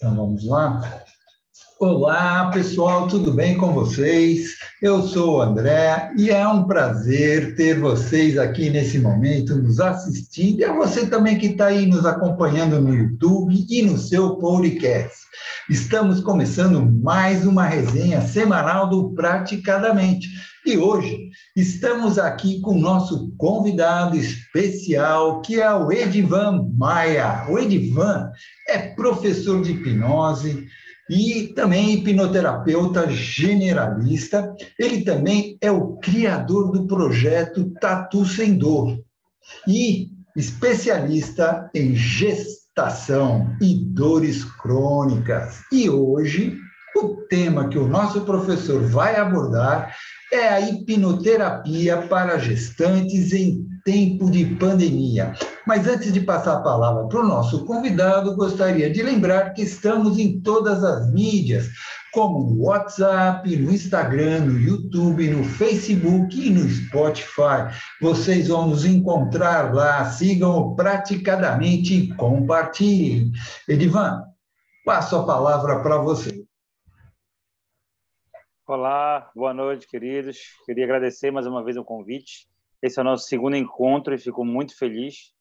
Então vamos lá. Olá, pessoal, tudo bem com vocês? Eu sou o André e é um prazer ter vocês aqui nesse momento nos assistindo e a você também que está aí nos acompanhando no YouTube e no seu podcast. Estamos começando mais uma resenha semanal do Praticadamente e hoje estamos aqui com o nosso convidado especial, que é o Edivan Maia. O Edivan é professor de hipnose e também hipnoterapeuta generalista. Ele também é o criador do projeto Tatu Sem Dor e especialista em gestação e dores crônicas. E hoje o tema que o nosso professor vai abordar é a hipnoterapia para gestantes em tempo de pandemia. Mas antes de passar a palavra para o nosso convidado, gostaria de lembrar que estamos em todas as mídias, como no WhatsApp, no Instagram, no YouTube, no Facebook e no Spotify. Vocês vão nos encontrar lá, sigam praticadamente e compartilhem. Edivan, passo a palavra para você. Olá, boa noite, queridos. Queria agradecer mais uma vez o convite. Esse é o nosso segundo encontro e fico muito feliz.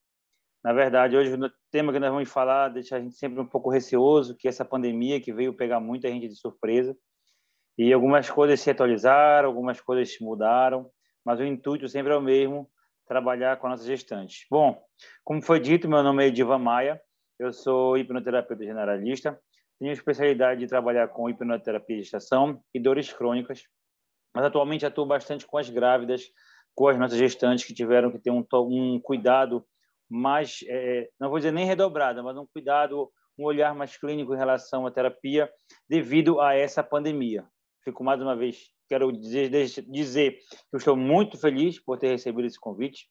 Na verdade, hoje o tema que nós vamos falar deixa a gente sempre um pouco receoso, que essa pandemia que veio pegar muita gente de surpresa. E algumas coisas se atualizaram, algumas coisas mudaram, mas o intuito sempre é o mesmo, trabalhar com a nossa gestante. Bom, como foi dito, meu nome é Edivan Maia, eu sou hipnoterapeuta generalista, tenho especialidade de trabalhar com hipnoterapia de gestação e dores crônicas, mas atualmente atuo bastante com as grávidas, com as nossas gestantes que tiveram que ter um, um cuidado mais, é, não vou dizer nem redobrado, mas um cuidado, um olhar mais clínico em relação à terapia devido a essa pandemia. Fico mais uma vez, quero dizer, dizer que eu estou muito feliz por ter recebido esse convite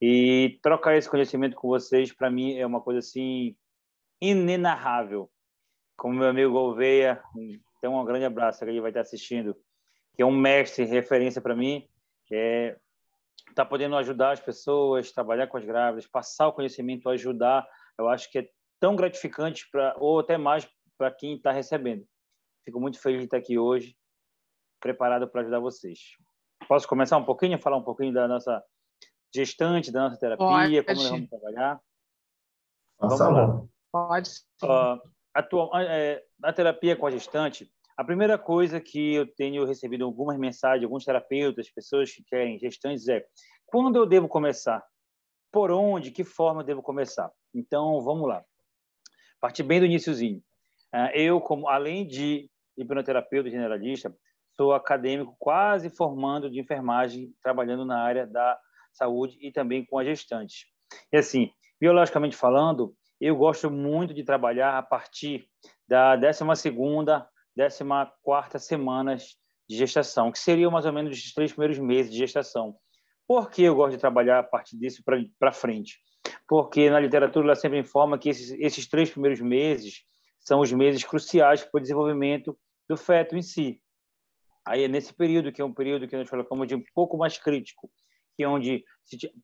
e trocar esse conhecimento com vocês, para mim, é uma coisa assim inenarrável como meu amigo Gouveia, tem um grande abraço que ele vai estar assistindo, que é um mestre, referência para mim, que é tá podendo ajudar as pessoas, trabalhar com as grávidas, passar o conhecimento, ajudar, eu acho que é tão gratificante para ou até mais para quem está recebendo. Fico muito feliz de estar aqui hoje, preparado para ajudar vocês. Posso começar um pouquinho, falar um pouquinho da nossa gestante, da nossa terapia, Pode. como nós vamos trabalhar? Vamos lá. Pode. Uh, atual, é, na terapia com a gestante, a primeira coisa que eu tenho recebido algumas mensagens, alguns terapeutas, pessoas que querem gestantes, é quando eu devo começar? Por onde? Que forma eu devo começar? Então, vamos lá. Partir bem do iníciozinho. É, eu, como além de hipnoterapeuta generalista, sou acadêmico quase formando de enfermagem, trabalhando na área da saúde e também com a gestante. E assim, biologicamente falando, eu gosto muito de trabalhar a partir da 12ª, 14ª semanas de gestação, que seriam mais ou menos os três primeiros meses de gestação. Por que eu gosto de trabalhar a partir disso para frente? Porque na literatura ela sempre informa que esses, esses três primeiros meses são os meses cruciais para o desenvolvimento do feto em si. Aí é nesse período, que é um período que nós colocamos de um pouco mais crítico, que é onde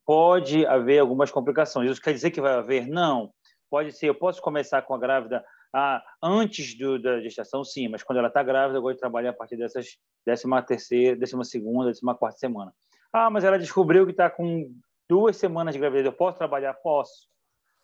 pode haver algumas complicações. Isso quer dizer que vai haver? Não. Pode ser, eu posso começar com a grávida ah, antes do, da gestação, sim, mas quando ela está grávida, eu gosto de trabalhar a partir dessas décima terceira, décima segunda, décima quarta semana. Ah, mas ela descobriu que está com duas semanas de gravidez, eu posso trabalhar? Posso,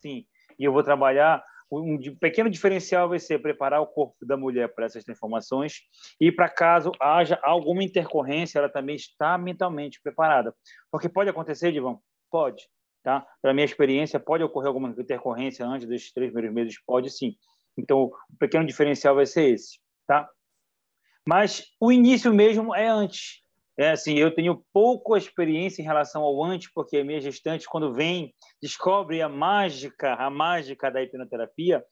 sim. E eu vou trabalhar, um pequeno diferencial vai ser preparar o corpo da mulher para essas transformações e para caso haja alguma intercorrência, ela também está mentalmente preparada. Porque pode acontecer, Divão? Pode. Tá? Pela minha experiência, pode ocorrer alguma intercorrência antes dos três primeiros meses? Pode sim. Então, o pequeno diferencial vai ser esse. Tá? Mas o início mesmo é antes. É assim, eu tenho pouca experiência em relação ao antes, porque a minha gestante, quando vem, descobre a mágica, a mágica da hipnoterapia,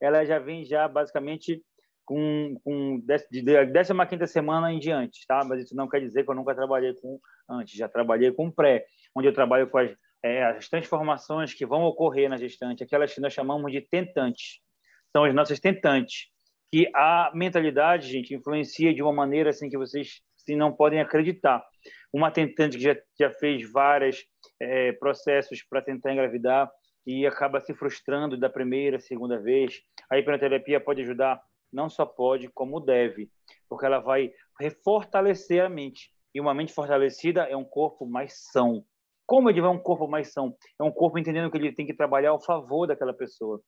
ela já vem já basicamente com, com de 15 semana em diante, tá? Mas isso não quer dizer que eu nunca trabalhei com antes, já trabalhei com pré, onde eu trabalho com as é, as transformações que vão ocorrer na gestante, aquelas que nós chamamos de tentantes, são as nossas tentantes, que a mentalidade, gente, influencia de uma maneira assim que vocês assim, não podem acreditar. Uma tentante que já, já fez vários é, processos para tentar engravidar, e acaba se frustrando da primeira, segunda vez. A hipnoterapia pode ajudar, não só pode, como deve, porque ela vai refortalecer a mente. E uma mente fortalecida é um corpo mais são. Como ele vai um corpo mais são? É um corpo entendendo que ele tem que trabalhar ao favor daquela pessoa.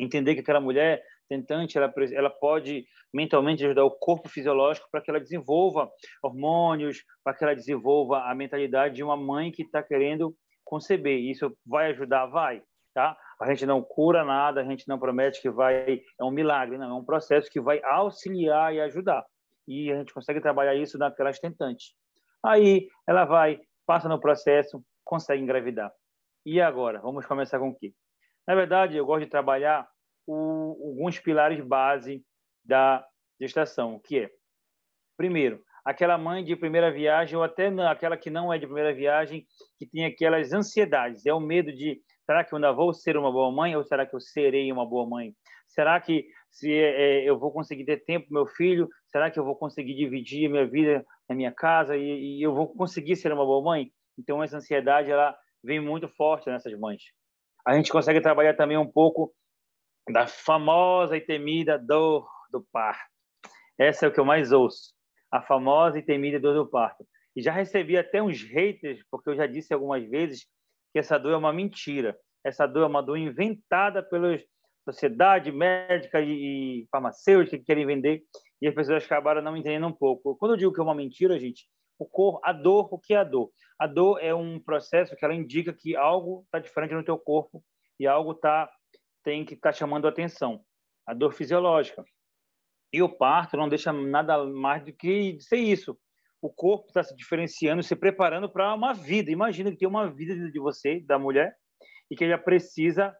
Entender que aquela mulher tentante, ela, ela pode mentalmente ajudar o corpo fisiológico para que ela desenvolva hormônios, para que ela desenvolva a mentalidade de uma mãe que está querendo conceber. Isso vai ajudar? Vai, tá? A gente não cura nada, a gente não promete que vai, é um milagre, não, é um processo que vai auxiliar e ajudar. E a gente consegue trabalhar isso naquelas tentantes. Aí ela vai, passa no processo, consegue engravidar. E agora? Vamos começar com o quê? Na verdade, eu gosto de trabalhar o, alguns pilares base da gestação, que é, primeiro, aquela mãe de primeira viagem ou até aquela que não é de primeira viagem, que tem aquelas ansiedades, é o medo de será que eu ainda vou ser uma boa mãe ou será que eu serei uma boa mãe? Será que se é, eu vou conseguir ter tempo meu filho? Será que eu vou conseguir dividir minha vida na minha casa e, e eu vou conseguir ser uma boa mãe? Então essa ansiedade ela vem muito forte nessas mães. A gente consegue trabalhar também um pouco da famosa e temida dor do parto. Essa é o que eu mais ouço, a famosa e temida dor do parto. E já recebi até uns haters, porque eu já disse algumas vezes que essa dor é uma mentira. Essa dor é uma dor inventada pela sociedade médica e farmacêutica que querem vender, e as pessoas acabaram não entendendo um pouco. Quando eu digo que é uma mentira, gente, o corpo, a dor, o que é a dor? A dor é um processo que ela indica que algo está diferente no teu corpo e algo está tem que estar tá chamando a atenção. A dor fisiológica. E o parto não deixa nada mais do que ser isso. O corpo está se diferenciando, se preparando para uma vida. Imagina que tem uma vida de você, da mulher, e que ela precisa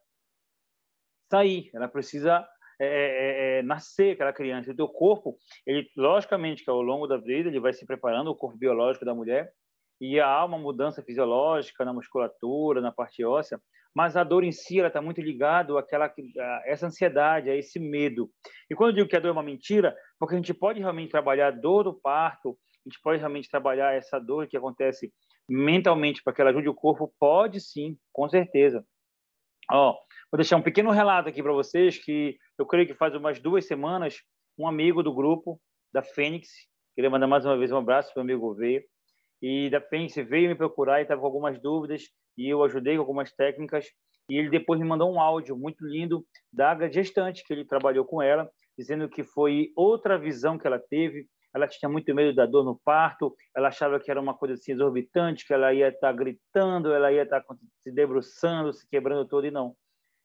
sair, ela precisa é, é, é, nascer aquela criança. O teu corpo, ele logicamente que ao longo da vida ele vai se preparando, o corpo biológico da mulher, e há uma mudança fisiológica na musculatura, na parte óssea, mas a dor em si ela está muito ligado àquela a essa ansiedade, a esse medo. E quando eu digo que a dor é uma mentira, porque a gente pode realmente trabalhar a dor do parto, a gente pode realmente trabalhar essa dor que acontece mentalmente para que ela ajude o corpo, pode sim, com certeza. Ó, vou deixar um pequeno relato aqui para vocês que eu creio que faz umas duas semanas um amigo do grupo da Fênix, queria mandar mais uma vez um abraço para o amigo veio e da Fênix veio me procurar e estava com algumas dúvidas e eu ajudei com algumas técnicas e ele depois me mandou um áudio muito lindo da gestante que ele trabalhou com ela, dizendo que foi outra visão que ela teve. Ela tinha muito medo da dor no parto, ela achava que era uma coisa assim exorbitante, que ela ia estar gritando, ela ia estar se debruçando, se quebrando todo e não.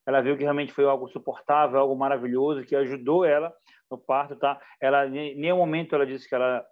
Ela viu que realmente foi algo suportável, algo maravilhoso que ajudou ela no parto, tá? Ela em nenhum momento ela disse que ela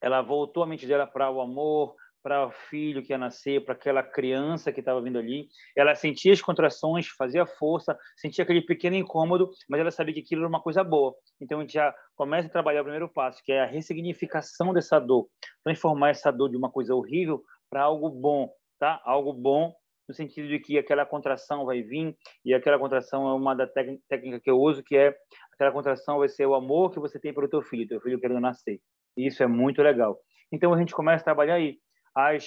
ela voltou a mente dela para o amor, para o filho que ia nascer, para aquela criança que estava vindo ali. Ela sentia as contrações, fazia força, sentia aquele pequeno incômodo, mas ela sabia que aquilo era uma coisa boa. Então a gente já começa a trabalhar o primeiro passo, que é a ressignificação dessa dor, transformar essa dor de uma coisa horrível para algo bom, tá? Algo bom no sentido de que aquela contração vai vir e aquela contração é uma da técnica que eu uso, que é aquela contração vai ser o amor que você tem pelo teu filho, teu filho querendo nascer. E isso é muito legal. Então a gente começa a trabalhar aí as,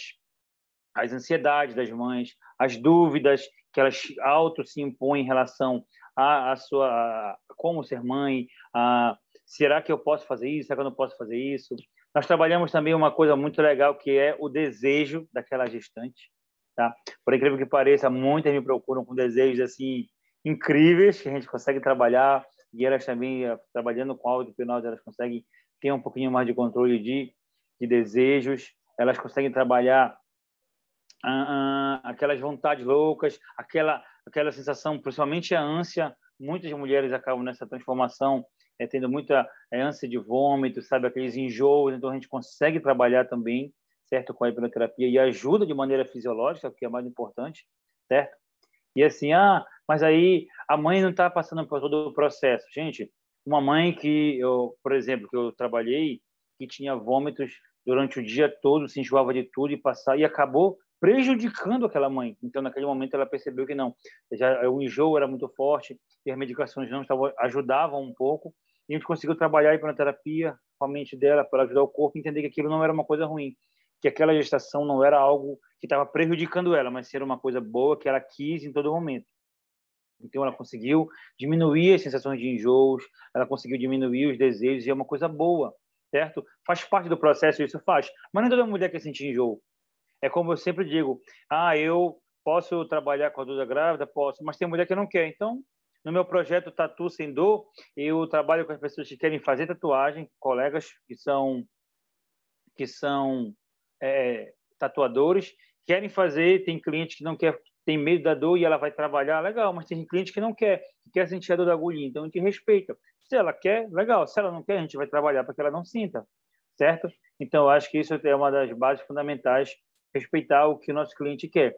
as ansiedades das mães, as dúvidas que elas auto se impõem em relação a, a sua a como ser mãe, a, será que eu posso fazer isso, será que eu não posso fazer isso. Nós trabalhamos também uma coisa muito legal que é o desejo daquela gestante, tá? Por incrível que pareça, muitas me procuram com desejos assim incríveis que a gente consegue trabalhar e elas também eh, trabalhando com auto-hipnose, elas conseguem ter um pouquinho mais de controle de, de desejos elas conseguem trabalhar ah, ah, aquelas vontades loucas, aquela aquela sensação, principalmente a ânsia. Muitas mulheres acabam nessa transformação é, tendo muita é, ânsia de vômito, sabe, aqueles enjoos. Então a gente consegue trabalhar também, certo, com a hipnoterapia e ajuda de maneira fisiológica, que é mais importante, certo? E assim, ah, mas aí a mãe não está passando por todo o processo. Gente, uma mãe que eu, por exemplo, que eu trabalhei, que tinha vômitos durante o dia todo, se enjoava de tudo e passar e acabou prejudicando aquela mãe. Então, naquele momento, ela percebeu que não, já o enjoo era muito forte e as medicações não estavam, ajudavam um pouco. E a gente conseguiu trabalhar a hipnoterapia com a mente dela para ajudar o corpo a entender que aquilo não era uma coisa ruim. Que aquela gestação não era algo que estava prejudicando ela, mas era uma coisa boa que ela quis em todo momento. Então, ela conseguiu diminuir as sensações de enjoos, ela conseguiu diminuir os desejos, e é uma coisa boa, certo? Faz parte do processo, isso faz. Mas não é toda mulher quer sentir enjoo. É como eu sempre digo, ah, eu posso trabalhar com a dúvida grávida? Posso, mas tem mulher que não quer. Então, no meu projeto Tatu Sem Dor, eu trabalho com as pessoas que querem fazer tatuagem, colegas que são, que são é, tatuadores, querem fazer, tem cliente que não quer tem medo da dor e ela vai trabalhar, legal, mas tem cliente que não quer, que quer sentir a dor da agulha, então a gente respeita. Se ela quer, legal, se ela não quer, a gente vai trabalhar para que ela não sinta, certo? Então, eu acho que isso é uma das bases fundamentais, respeitar o que o nosso cliente quer.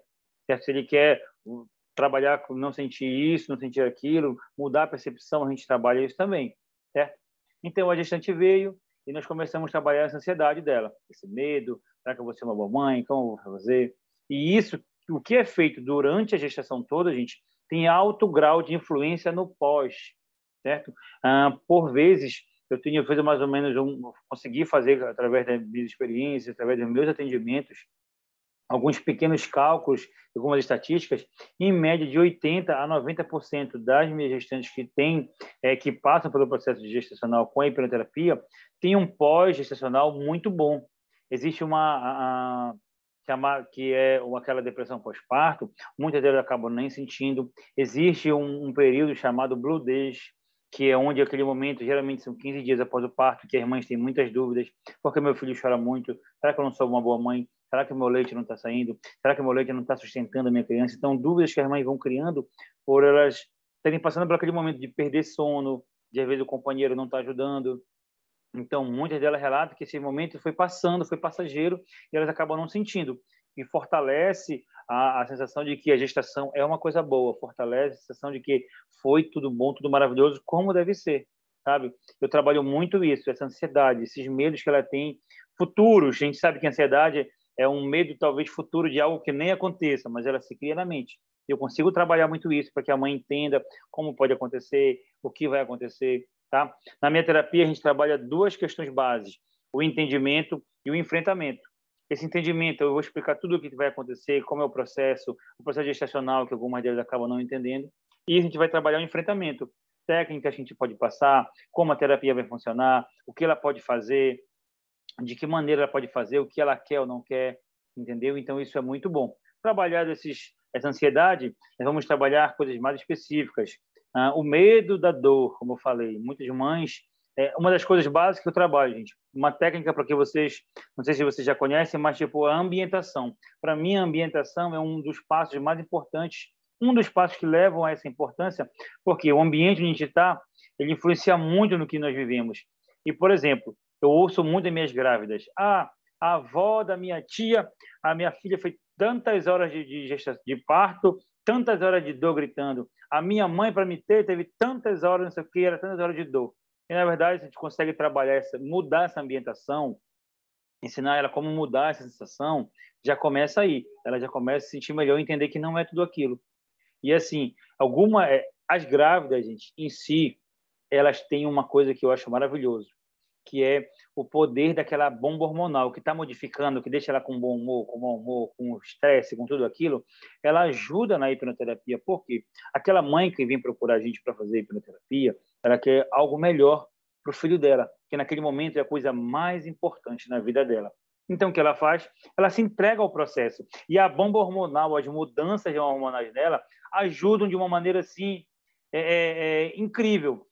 Se ele quer trabalhar com não sentir isso, não sentir aquilo, mudar a percepção, a gente trabalha isso também, certo? Então, a gestante veio e nós começamos a trabalhar essa ansiedade dela, esse medo, será que eu vou ser uma boa mãe, como eu vou fazer? E isso o que é feito durante a gestação toda, gente, tem alto grau de influência no pós, certo? Ah, por vezes, eu tinha feito mais ou menos um, consegui fazer através das minhas experiências, através dos meus atendimentos, alguns pequenos cálculos, algumas estatísticas, em média de 80 a 90% das minhas gestantes que têm, é, que passam pelo processo gestacional com a hipnoterapia, tem um pós-gestacional muito bom. Existe uma a, que é aquela depressão pós-parto, muitas delas acabam nem sentindo. Existe um, um, período chamado Blue Days, que é onde aquele momento, geralmente são 15 dias após o parto, que as mães têm muitas dúvidas, porque meu filho chora muito, será que eu não sou uma boa mãe? Será que meu leite não está saindo? Será que meu leite não está sustentando a minha criança? Então, dúvidas que as mães vão criando por elas terem passando por aquele momento de perder sono, de às vezes o companheiro não está ajudando, então, muitas delas relatam que esse momento foi passando, foi passageiro, e elas acabam não sentindo. E fortalece a, a, sensação de que a gestação é uma coisa boa, fortalece a sensação de que foi tudo bom, tudo maravilhoso, como deve ser, sabe? Eu trabalho muito isso, essa ansiedade, esses medos que ela tem futuros. A gente sabe que a ansiedade é um medo, talvez, futuro de algo que nem aconteça, mas ela se cria na mente. Eu consigo trabalhar muito isso para que a mãe entenda como pode acontecer, o que vai acontecer, Tá? Na minha terapia, a gente trabalha duas questões básicas: o entendimento e o enfrentamento. Esse entendimento, eu vou explicar tudo o que vai acontecer, como é o processo, o processo gestacional, que algumas delas acabam não entendendo, e a gente vai trabalhar o enfrentamento. Técnicas que a gente pode passar, como a terapia vai funcionar, o que ela pode fazer, de que maneira ela pode fazer, o que ela quer ou não quer, entendeu? Então, isso é muito bom. Trabalhar esses, essa ansiedade, nós vamos trabalhar coisas mais específicas, o medo da dor, como eu falei, muitas mães. É uma das coisas básicas que eu trabalho, gente. Uma técnica para que vocês, não sei se vocês já conhecem, mas tipo a ambientação. Para mim, a ambientação é um dos passos mais importantes, um dos passos que levam a essa importância, porque o ambiente onde a gente está, ele influencia muito no que nós vivemos. E, por exemplo, eu ouço muito das minhas grávidas. Ah, a avó da minha tia, a minha filha foi tantas horas de, de, de parto, tantas horas de dor gritando. A minha mãe, para me ter, teve tantas horas, não sei o que, era tantas horas de dor. E, na verdade, a gente consegue trabalhar, essa, mudar essa ambientação, ensinar ela como mudar essa sensação, já começa aí. Ela já começa a se sentir melhor, entender que não é tudo aquilo. E, assim, alguma... É, as grávidas, gente, em si, elas têm uma coisa que eu acho maravilhoso, que é o poder daquela bomba hormonal que está modificando, que deixa ela com bom humor, com bom humor, com estresse, com tudo aquilo, ela ajuda na hipnoterapia. Por quê? Aquela mãe que vem procurar a gente para fazer hipnoterapia, ela quer algo melhor para o filho dela, que naquele momento é a coisa mais importante na vida dela. Então, o que ela faz? Ela se entrega ao processo. E a bomba hormonal, as mudanças hormonais dela, ajudam de uma maneira assim é, é, é incrível.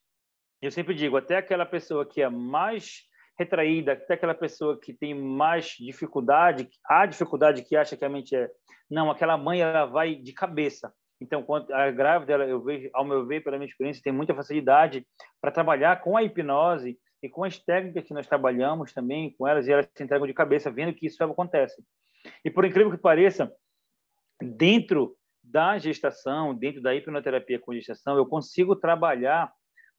Eu sempre digo, até aquela pessoa que é mais retraída, até aquela pessoa que tem mais dificuldade, a dificuldade que acha que a mente é, não, aquela mãe ela vai de cabeça. Então, quando a grávida, ela, eu vejo, ao meu ver, pela minha experiência, tem muita facilidade para trabalhar com a hipnose e com as técnicas que nós trabalhamos também com elas, e elas se entregam de cabeça, vendo que isso acontece. E por incrível que pareça, dentro da gestação, dentro da hipnoterapia com gestação, eu consigo trabalhar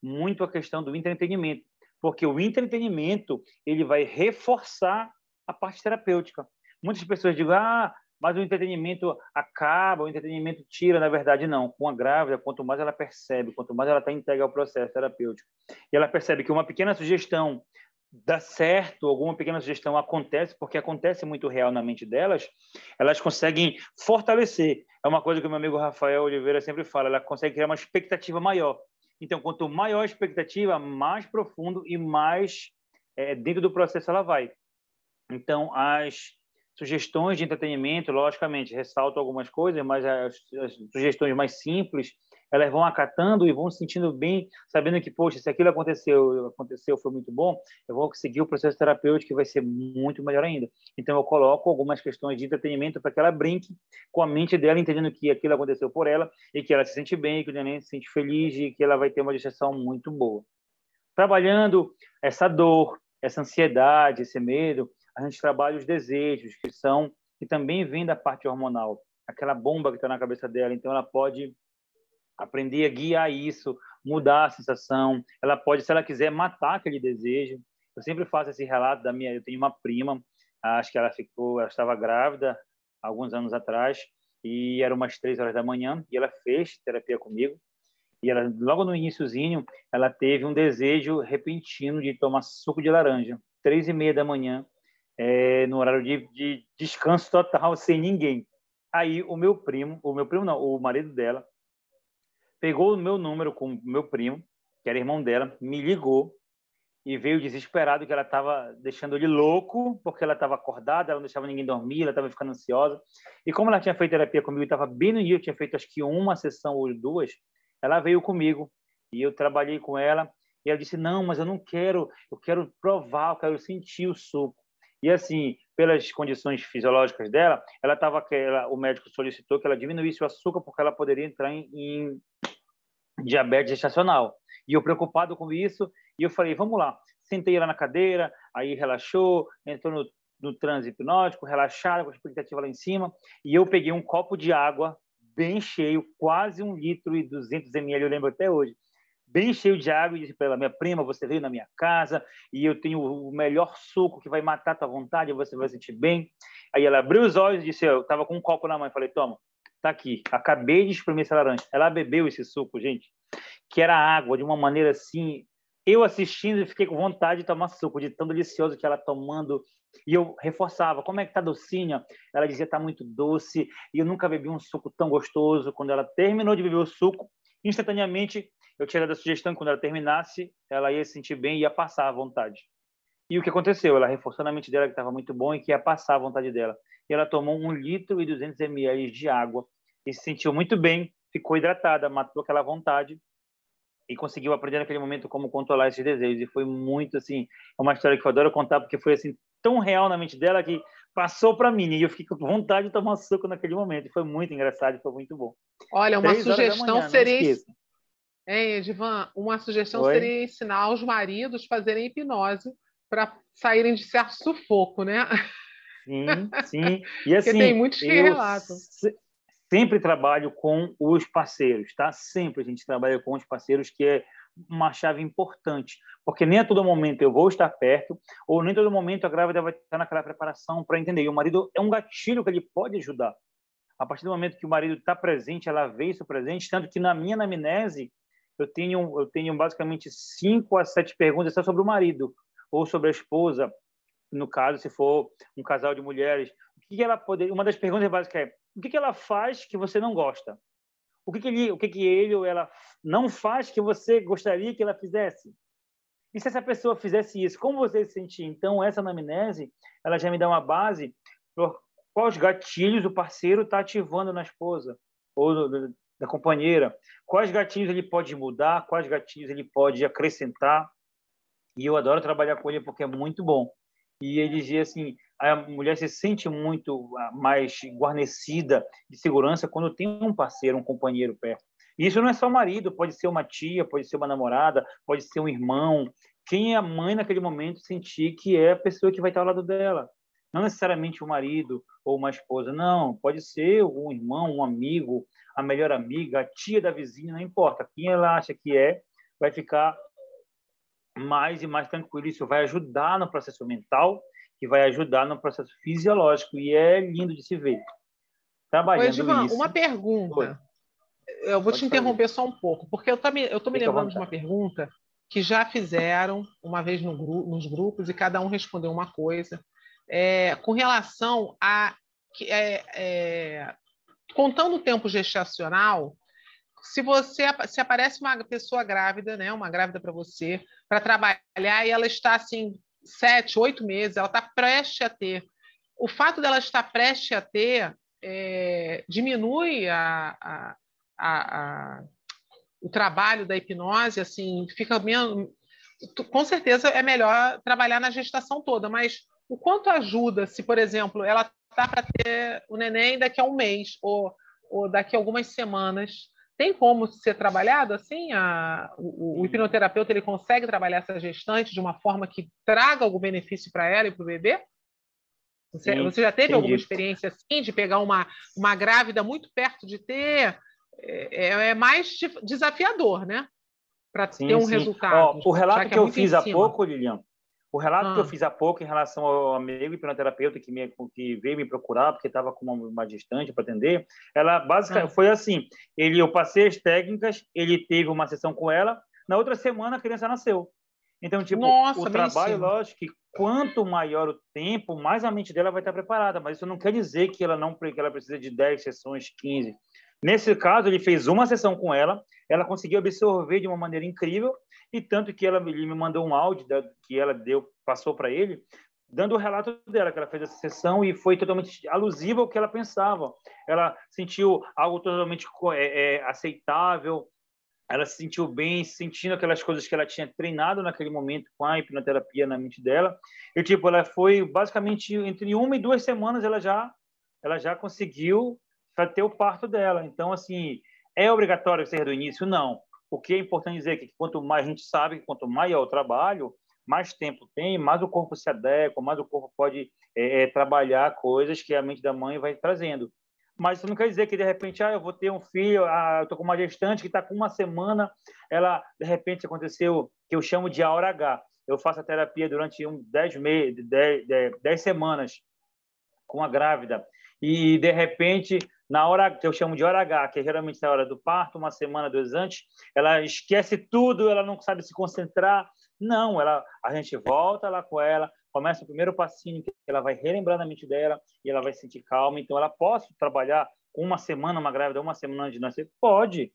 muito a questão do entretenimento porque o entretenimento ele vai reforçar a parte terapêutica. Muitas pessoas dizem, ah, mas o entretenimento acaba, o entretenimento tira, na verdade não. Com a grávida, quanto mais ela percebe, quanto mais ela está entregue ao processo terapêutico, e ela percebe que uma pequena sugestão dá certo, alguma pequena sugestão acontece, porque acontece muito real na mente delas, elas conseguem fortalecer. É uma coisa que o meu amigo Rafael Oliveira sempre fala, ela consegue criar uma expectativa maior. Então, quanto maior a expectativa, mais profundo e mais é, dentro do processo ela vai. Então, as sugestões de entretenimento, logicamente, ressalto algumas coisas, mas as, as sugestões mais simples, elas vão acatando e vão se sentindo bem, sabendo que, poxa, se aquilo aconteceu, aconteceu, foi muito bom, eu vou seguir o processo terapêutico que vai ser muito melhor ainda. Então, eu coloco algumas questões de entretenimento para que ela brinque com a mente dela, entendendo que aquilo aconteceu por ela e que ela se sente bem, que o neném se sente feliz e que ela vai ter uma digestão muito boa. Trabalhando essa dor, essa ansiedade, esse medo, a gente trabalha os desejos, que são que também vêm da parte hormonal, aquela bomba que está na cabeça dela. Então, ela pode aprender a guiar isso, mudar a sensação. Ela pode, se ela quiser, matar aquele desejo. Eu sempre faço esse relato da minha. Eu tenho uma prima, acho que ela ficou, ela estava grávida alguns anos atrás e era umas três horas da manhã e ela fez terapia comigo. E ela, logo no iníciozinho, ela teve um desejo repentino de tomar suco de laranja, três e meia da manhã, é, no horário de, de descanso total, sem ninguém. Aí o meu primo, o meu primo não, o marido dela, pegou o meu número com meu primo, que era irmão dela, me ligou e veio desesperado que ela estava deixando ele louco, porque ela estava acordada, ela não deixava ninguém dormir, ela estava ficando ansiosa. E como ela tinha feito terapia comigo, estava bem no dia, eu tinha feito acho que uma sessão ou duas, ela veio comigo e eu trabalhei com ela. E ela disse: Não, mas eu não quero, eu quero provar, eu quero sentir o suco. E assim, pelas condições fisiológicas dela, ela estava, o médico solicitou que ela diminuísse o açúcar porque ela poderia entrar em, em diabetes gestacional. E eu preocupado com isso, e eu falei, vamos lá. Sentei ela na cadeira, aí relaxou, entrou no, no transe hipnótico, relaxada, com a expectativa lá em cima, e eu peguei um copo de água bem cheio, quase um litro e 200 ml, eu lembro até hoje, bem cheio de água, e disse para ela, minha prima, você veio na minha casa, e eu tenho o melhor suco que vai matar a tua vontade, você vai sentir bem. Aí ela abriu os olhos e disse, eu estava com um copo na mão, falei, toma, Tá aqui. Acabei de espremer essa laranja. Ela bebeu esse suco, gente, que era água de uma maneira assim. Eu assistindo fiquei com vontade de tomar suco, de tão delicioso que ela tomando. E eu reforçava: como é que tá docinha? Ela dizia: tá muito doce. E eu nunca bebi um suco tão gostoso. Quando ela terminou de beber o suco, instantaneamente eu tinha dado a sugestão que quando ela terminasse, ela ia se sentir bem e ia passar à vontade. E o que aconteceu? Ela reforçou na mente dela que estava muito bom e que ia passar à vontade dela. E ela tomou um litro e 200 ml de água e se sentiu muito bem, ficou hidratada, matou aquela vontade e conseguiu aprender naquele momento como controlar esses desejos. E foi muito assim, é uma história que eu adoro contar porque foi assim tão real na mente dela que passou para mim e eu fiquei com vontade de tomar suco naquele momento. E foi muito engraçado, foi muito bom. Olha, uma Três sugestão manhã, seria Hein, Edivan, uma sugestão Oi? seria ensinar os maridos a fazerem hipnose para saírem de certo sufoco, né? Sim, sim. E assim, Porque tem muitos que relatam. Sempre trabalho com os parceiros, tá? Sempre a gente trabalha com os parceiros, que é uma chave importante, porque nem a todo momento eu vou estar perto, ou nem todo momento a grávida vai estar naquela preparação para entender. E o marido é um gatilho que ele pode ajudar. A partir do momento que o marido está presente, ela vê isso presente, tanto que na minha anamnese eu tenho eu tenho basicamente cinco a sete perguntas só sobre o marido ou sobre a esposa, no caso, se for um casal de mulheres, o que, ela poderia. Uma das perguntas básicas é: o que, que ela faz que você não gosta? O que, que ele, o que, que ele ou ela não faz que você gostaria que ela fizesse? E se essa pessoa fizesse isso, como você se sentir? Então, essa anamnese, ela já me dá uma base por quais gatilhos o parceiro está ativando na esposa ou da companheira, quais gatilhos ele pode mudar, quais gatilhos ele pode acrescentar. E eu adoro trabalhar com ele porque é muito bom e ele dizia assim, a mulher se sente muito ah, mais guarnecida de segurança quando tem um parceiro, um companheiro perto. E isso não é só o marido, pode ser uma tia, pode ser uma namorada, pode ser um irmão. Quem é a mãe naquele momento sentir que é a pessoa que vai estar ao lado dela. Não necessariamente o marido ou uma esposa, não. Pode ser um irmão, um amigo, a melhor amiga, a tia da vizinha, não importa. Quem ela acha que é, vai ficar mais e mais tranquilo. Isso vai ajudar no processo mental e vai ajudar no processo fisiológico. E é lindo de se ver. Trabalhando Oi, Edivan, isso. uma pergunta. Eu vou Pode te interromper fazer. só um pouco, porque eu estou me, eu tô me lembrando de uma pergunta que já fizeram uma vez no gru nos grupos e cada um respondeu uma coisa é, com relação a é, é, contando o tempo gestacional. Se você se aparece uma pessoa grávida, né, uma grávida para você, para trabalhar e ela está assim sete, oito meses, ela está prestes a ter. O fato dela estar prestes a ter é, diminui a, a, a, o trabalho da hipnose, assim, fica menos. Com certeza é melhor trabalhar na gestação toda, mas o quanto ajuda se, por exemplo, ela está para ter o neném daqui a um mês ou, ou daqui a algumas semanas? Tem como ser trabalhado assim? A, o, o hipnoterapeuta ele consegue trabalhar essa gestante de uma forma que traga algum benefício para ela e para o bebê? Você, Sim, você, já teve entendi. alguma experiência assim de pegar uma, uma grávida muito perto de ter? É, é, é mais desafiador, né? Para ter um sim. resultado. Ó, o relato que, é eu fiz há pouco, Lilian, o relato ah. que eu ah. fiz há pouco em relação ao amigo hipnoterapeuta que, me, que veio me procurar porque estava com uma, uma distante para atender, ela basicamente ah. foi assim: ele, eu passei as técnicas, ele teve uma sessão com ela, na outra semana a criança nasceu. Então, tipo, Nossa, o trabalho, lógico que quanto maior o tempo, mais a mente dela vai estar preparada, mas isso não quer dizer que ela não que ela precisa de 10 sessões, 15. Nesse caso, ele fez uma sessão com ela, ela conseguiu absorver de uma maneira incrível, e tanto que ela ele me mandou um áudio da, que ela deu, passou para ele, dando o relato dela, que ela fez essa sessão e foi totalmente alusiva ao que ela pensava. Ela sentiu algo totalmente é, é, aceitável, ela se sentiu bem, sentindo aquelas coisas que ela tinha treinado naquele momento com a hipnoterapia na mente dela. E tipo, ela foi basicamente entre uma e duas semanas ela já ela já conseguiu ter o parto dela. Então assim, é obrigatório ser do início? Não. O que é importante dizer é que quanto mais a gente sabe, quanto maior o trabalho, mais tempo tem, mais o corpo se adequa, mais o corpo pode é, é, trabalhar coisas que a mente da mãe vai trazendo. Mas isso não quer dizer que de repente, ah, eu vou ter um filho, ah, eu estou com uma gestante que está com uma semana, ela de repente aconteceu que eu chamo de hora H. Eu faço a terapia durante um dez meses, dez, dez, dez semanas com a grávida e de repente na hora que eu chamo de hora H, que é geralmente na hora do parto, uma semana, dois antes, ela esquece tudo, ela não sabe se concentrar. Não, ela, a gente volta lá com ela, começa o primeiro passinho que ela vai relembrar na mente dela e ela vai sentir calma. Então, ela pode trabalhar com uma semana, uma grávida, uma semana de nascer? Pode.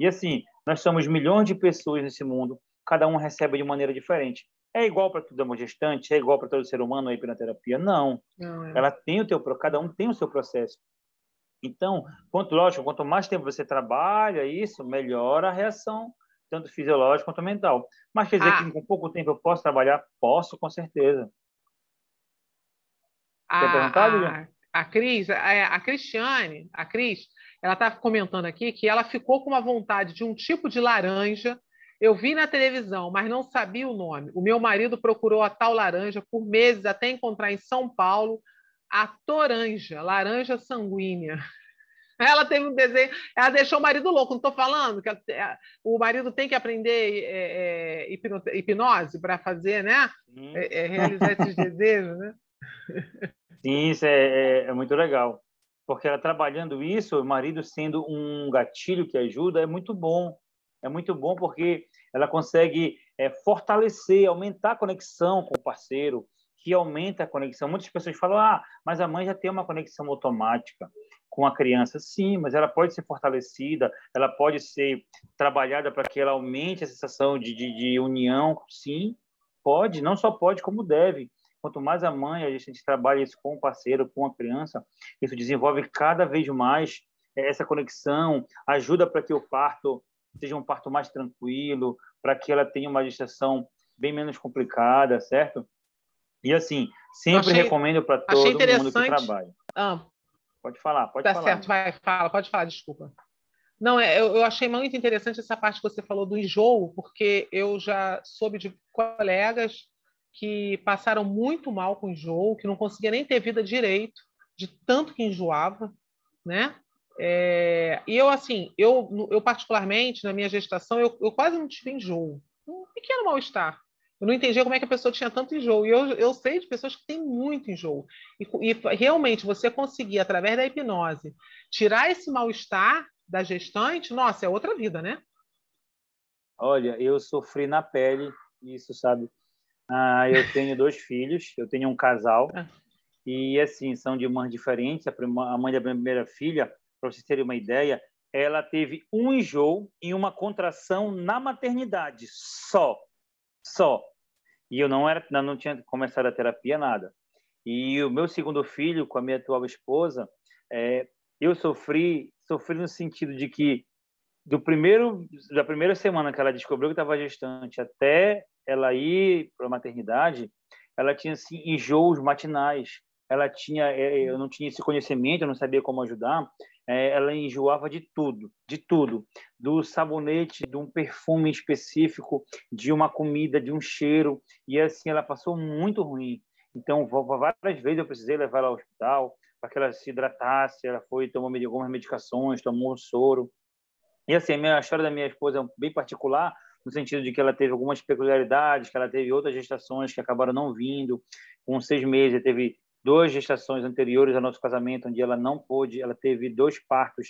E assim, nós somos milhões de pessoas nesse mundo, cada um recebe de maneira diferente. É igual para todo uma gestante? É igual para todo ser humano a hipnoterapia? Não. não é. Ela tem o teu, cada um tem o seu processo. Então, quanto lógico, quanto mais tempo você trabalha isso, melhora a reação, tanto fisiológica quanto mental. Mas quer dizer ah. que com pouco tempo eu posso trabalhar? Posso, com certeza. A, Quer perguntar, a, a Cris, a, a Cristiane, a Cris, ela está comentando aqui que ela ficou com uma vontade de um tipo de laranja. Eu vi na televisão, mas não sabia o nome. O meu marido procurou a tal laranja por meses até encontrar em São Paulo a toranja, laranja sanguínea. Ela teve um desenho, ela deixou o marido louco, não estou falando que é, o marido tem que aprender é, é, hipnose para fazer, né? É, é, realizar esses desejos, né? Sim, isso é, é, muito legal. Porque ela trabalhando isso, o marido sendo um gatilho que ajuda, é muito bom. É muito bom porque ela consegue fortalecer, aumentar a conexão com o parceiro, que aumenta a conexão. Muitas pessoas falam, ah, mas a mãe já tem uma conexão automática com a criança. Sim, mas ela pode ser fortalecida, ela pode ser trabalhada para que ela aumente a sensação de, de, de, união. Sim, pode, não só pode, como deve. Quanto mais a mãe, a gente trabalha isso com o parceiro, com a criança, isso desenvolve cada vez mais essa conexão, ajuda para que o parto seja um parto mais tranquilo, para que ela tenha uma gestação bem menos complicada, certo? E assim, sempre achei, recomendo para todo mundo que trabalha. Ah, pode falar, pode tá falar. Tá certo, vai, fala, pode falar, desculpa. Não, é, eu, eu achei muito interessante essa parte que você falou do enjoo, porque eu já soube de colegas que passaram muito mal com enjoo, que não conseguia nem ter vida direito, de tanto que enjoava, né? É, e eu, assim, eu, eu particularmente, na minha gestação, eu, eu quase não tive enjoo. Um pequeno mal-estar. Eu não entendia como é que a pessoa tinha tanto enjoo. E eu, eu sei de pessoas que têm muito enjoo. E, e realmente você conseguir, através da hipnose, tirar esse mal-estar da gestante, nossa, é outra vida, né? Olha, eu sofri na pele isso, sabe? Ah, eu tenho dois filhos, eu tenho um casal ah. e assim são de mães diferentes. A, prima, a mãe da primeira filha, para vocês terem uma ideia, ela teve um enjoo e uma contração na maternidade, só, só. E eu não era, não tinha começado a terapia nada. E o meu segundo filho, com a minha atual esposa, é, eu sofri, sofri no sentido de que do primeiro da primeira semana que ela descobriu que estava gestante até ela ir para a maternidade, ela tinha assim, enjoos matinais. Ela tinha, é, eu não tinha esse conhecimento, eu não sabia como ajudar. É, ela enjoava de tudo, de tudo, do sabonete, de um perfume específico, de uma comida, de um cheiro, e assim ela passou muito ruim. Então, várias vezes eu precisei levar ela ao hospital para que ela se hidratasse. Ela foi tomou algumas medicações, tomou um soro. E assim, a, história da minha esposa é bem particular, no sentido de que ela teve algumas peculiaridades, que ela teve outras gestações que acabaram não vindo. Com seis meses, teve duas gestações anteriores ao nosso casamento, onde ela não pôde, ela teve dois partos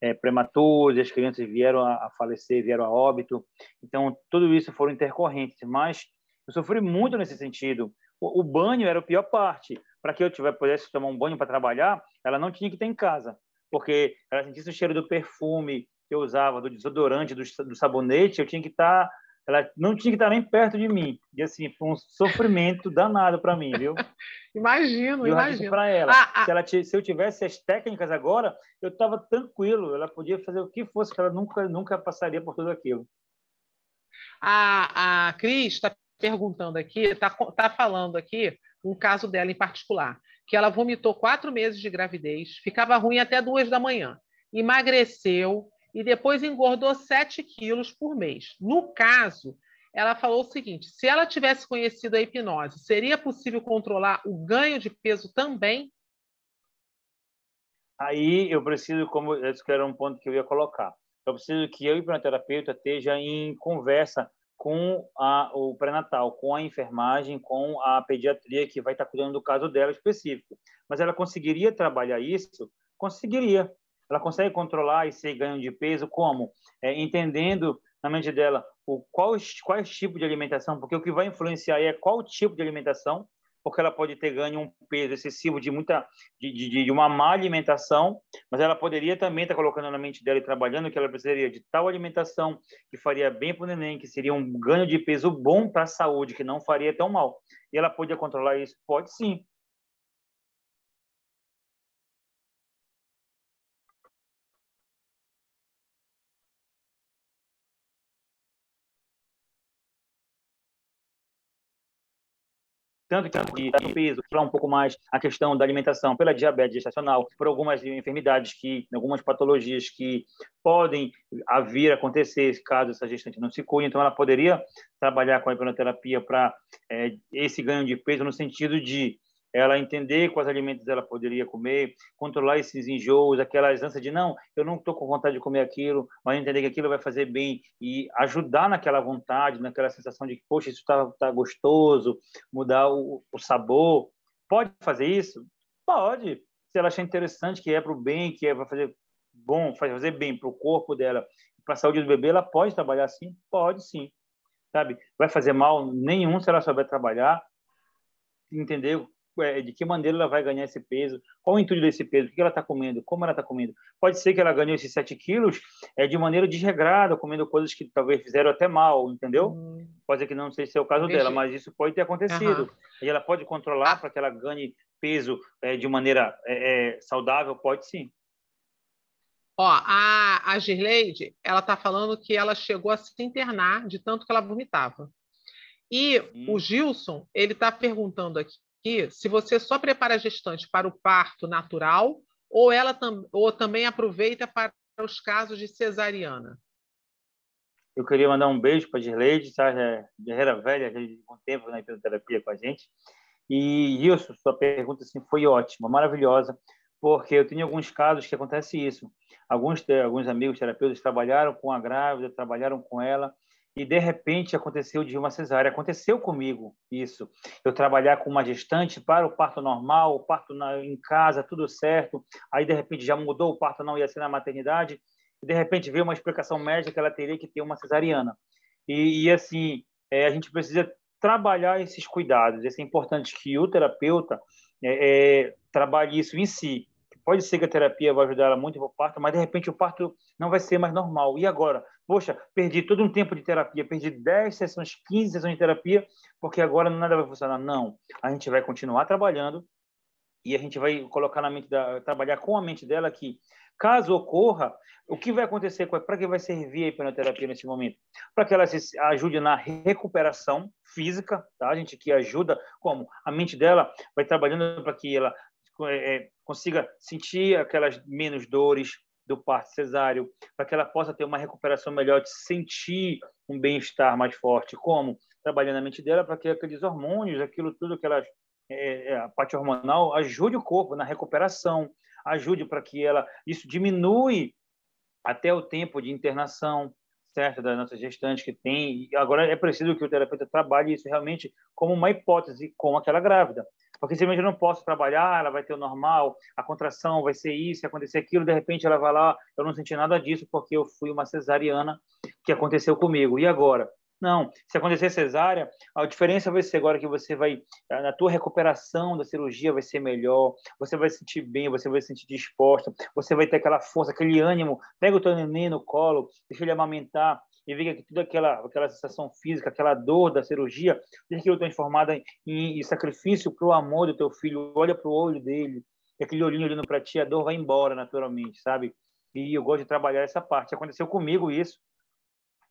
é, prematuros, as crianças vieram a, falecer, vieram a óbito. Então, tudo isso foram intercorrentes, mas eu sofri muito nesse sentido. O, o banho era a pior parte. Para que eu tivesse, pudesse tomar um banho para trabalhar, ela não tinha que estar em casa, porque ela sentisse o cheiro do perfume, que eu usava, do desodorante, do, do sabonete, eu tinha que estar tá, ela não tinha que estar nem perto de mim. E assim, foi um sofrimento danado para mim, viu? imagino, e eu imagino. para ela, ah, ah. Se ela se eu tivesse as técnicas agora, eu estava tranquilo, ela podia fazer o que fosse, que ela nunca nunca passaria por tudo aquilo. A, a Cris está perguntando aqui, está tá falando aqui um caso dela em particular, que ela vomitou quatro meses de gravidez, ficava ruim até duas da manhã, emagreceu, e depois engordou 7 quilos por mês. No caso, ela falou o seguinte: se ela tivesse conhecido a hipnose, seria possível controlar o ganho de peso também? Aí eu preciso, como esse era um ponto que eu ia colocar, eu preciso que eu e o hipnoterapeuta esteja em conversa com a, o pré-natal, com a enfermagem, com a pediatria que vai estar cuidando do caso dela específico. Mas ela conseguiria trabalhar isso? Conseguiria ela consegue controlar esse ganho de peso como? É, entendendo na mente dela o qual, qual tipo de alimentação, porque o que vai influenciar é qual tipo de alimentação, porque ela pode ter ganho um peso excessivo de muita de, de, de, uma má alimentação, mas ela poderia também estar colocando na mente dela e trabalhando que ela precisaria de tal alimentação que faria bem para o neném, que seria um ganho de peso bom para a saúde, que não faria tão mal. E ela podia controlar isso? Pode sim. Tanto que de peso, falar um pouco mais a questão da alimentação pela diabetes gestacional, por algumas enfermidades que, algumas patologias que podem vir a acontecer caso essa gestante não se cuide, então ela poderia trabalhar com a hipnoterapia para é, esse ganho de peso no sentido de ela entender quais alimentos ela poderia comer, controlar esses enjoos, aquelas ânsias de não, eu não estou com vontade de comer aquilo, mas entender que aquilo vai fazer bem e ajudar naquela vontade, naquela sensação de que, poxa, isso está tá gostoso, mudar o, o sabor. Pode fazer isso? Pode. Se ela achar interessante, que é para o bem, que é, vai fazer bom, fazer bem para o corpo dela, para a saúde do bebê, ela pode trabalhar assim? Pode sim. Sabe? Vai fazer mal nenhum se ela souber trabalhar, entender de que maneira ela vai ganhar esse peso, qual o intuito desse peso, o que ela está comendo, como ela está comendo. Pode ser que ela ganhe esses 7 quilos é, de maneira desregrada, comendo coisas que talvez fizeram até mal, entendeu? Hum. Pode ser que não seja o caso Veja. dela, mas isso pode ter acontecido. Uhum. E ela pode controlar ah. para que ela ganhe peso é, de maneira é, é, saudável? Pode sim. Ó, a, a Girleide, ela está falando que ela chegou a se internar de tanto que ela vomitava. E hum. o Gilson, ele está perguntando aqui que se você só prepara a gestante para o parto natural ou ela tam ou também aproveita para os casos de cesariana. Eu queria mandar um beijo para a Girleide, tá? É guerreira velha, já de um tempo na fisioterapia com a gente. E isso, sua pergunta assim, foi ótima, maravilhosa, porque eu tenho alguns casos que acontece isso. Alguns, alguns amigos terapeutas trabalharam com a grávida, trabalharam com ela, e de repente aconteceu de uma cesárea. Aconteceu comigo isso. Eu trabalhar com uma gestante para o parto normal, o parto na, em casa, tudo certo. Aí de repente já mudou, o parto não ia ser na maternidade. E de repente veio uma explicação médica que ela teria que ter uma cesariana. E, e assim, é, a gente precisa trabalhar esses cuidados. Isso é importante que o terapeuta é, é, trabalhe isso em si. Pode ser que a terapia vai ajudar ela muito no parto, mas de repente o parto não vai ser mais normal. E agora? Poxa, perdi todo um tempo de terapia, perdi 10 sessões, 15 sessões de terapia, porque agora nada vai funcionar. Não. A gente vai continuar trabalhando e a gente vai colocar na mente da, trabalhar com a mente dela que caso ocorra, o que vai acontecer para que vai servir a hipnoterapia nesse momento? Para que ela se ajude na recuperação física, tá? A gente que ajuda como a mente dela vai trabalhando para que ela é, é, consiga sentir aquelas menos dores do parto cesáreo, para que ela possa ter uma recuperação melhor, de sentir um bem-estar mais forte. Como? Trabalhando a mente dela para que aqueles hormônios, aquilo tudo que elas é, é, a parte hormonal ajude o corpo na recuperação, ajude para que ela isso diminui até o tempo de internação, certo, da nossa gestante que tem. Agora é preciso que o terapeuta trabalhe isso realmente como uma hipótese com aquela grávida. Porque simplesmente eu não posso trabalhar, ela vai ter o normal, a contração vai ser isso, acontecer aquilo, de repente ela vai lá, eu não senti nada disso porque eu fui uma cesariana que aconteceu comigo. E agora? Não, se acontecer cesárea, a diferença vai ser agora que você vai, na tua recuperação da cirurgia vai ser melhor, você vai se sentir bem, você vai se sentir disposta, você vai ter aquela força, aquele ânimo, pega o teu neném no colo, deixa ele amamentar, e vê que toda aquela, aquela sensação física, aquela dor da cirurgia, deixa aquilo transformada em, em sacrifício para o amor do teu filho, olha para o olho dele, e aquele olhinho olhando para ti, a dor vai embora naturalmente, sabe? E eu gosto de trabalhar essa parte. Aconteceu comigo isso,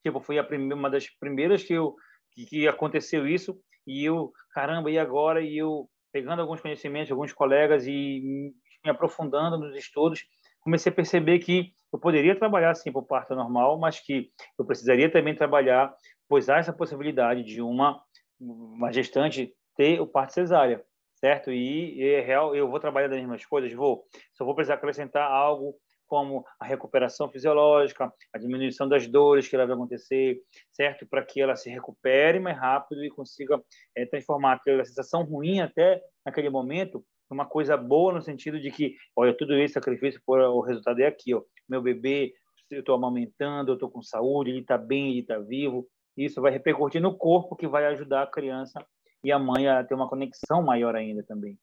Tipo, foi a primeira, uma das primeiras que, eu, que, que aconteceu isso. E eu, caramba, e agora? E eu, pegando alguns conhecimentos alguns colegas e me aprofundando nos estudos, comecei a perceber que eu poderia trabalhar sim para o parto normal, mas que eu precisaria também trabalhar, pois há essa possibilidade de uma, uma gestante ter o parto cesárea, certo? E é real, eu vou trabalhar das mesmas coisas, vou. Só vou precisar acrescentar algo como a recuperação fisiológica, a diminuição das dores que ela vai acontecer, certo? Para que ela se recupere mais rápido e consiga é, transformar aquela sensação ruim até naquele momento uma coisa boa no sentido de que, olha, tudo isso sacrifício por o resultado é aqui, ó. Meu bebê, eu estou amamentando, eu estou com saúde, ele está bem, ele está vivo. Isso vai repercutir no corpo, que vai ajudar a criança e a mãe a ter uma conexão maior ainda também.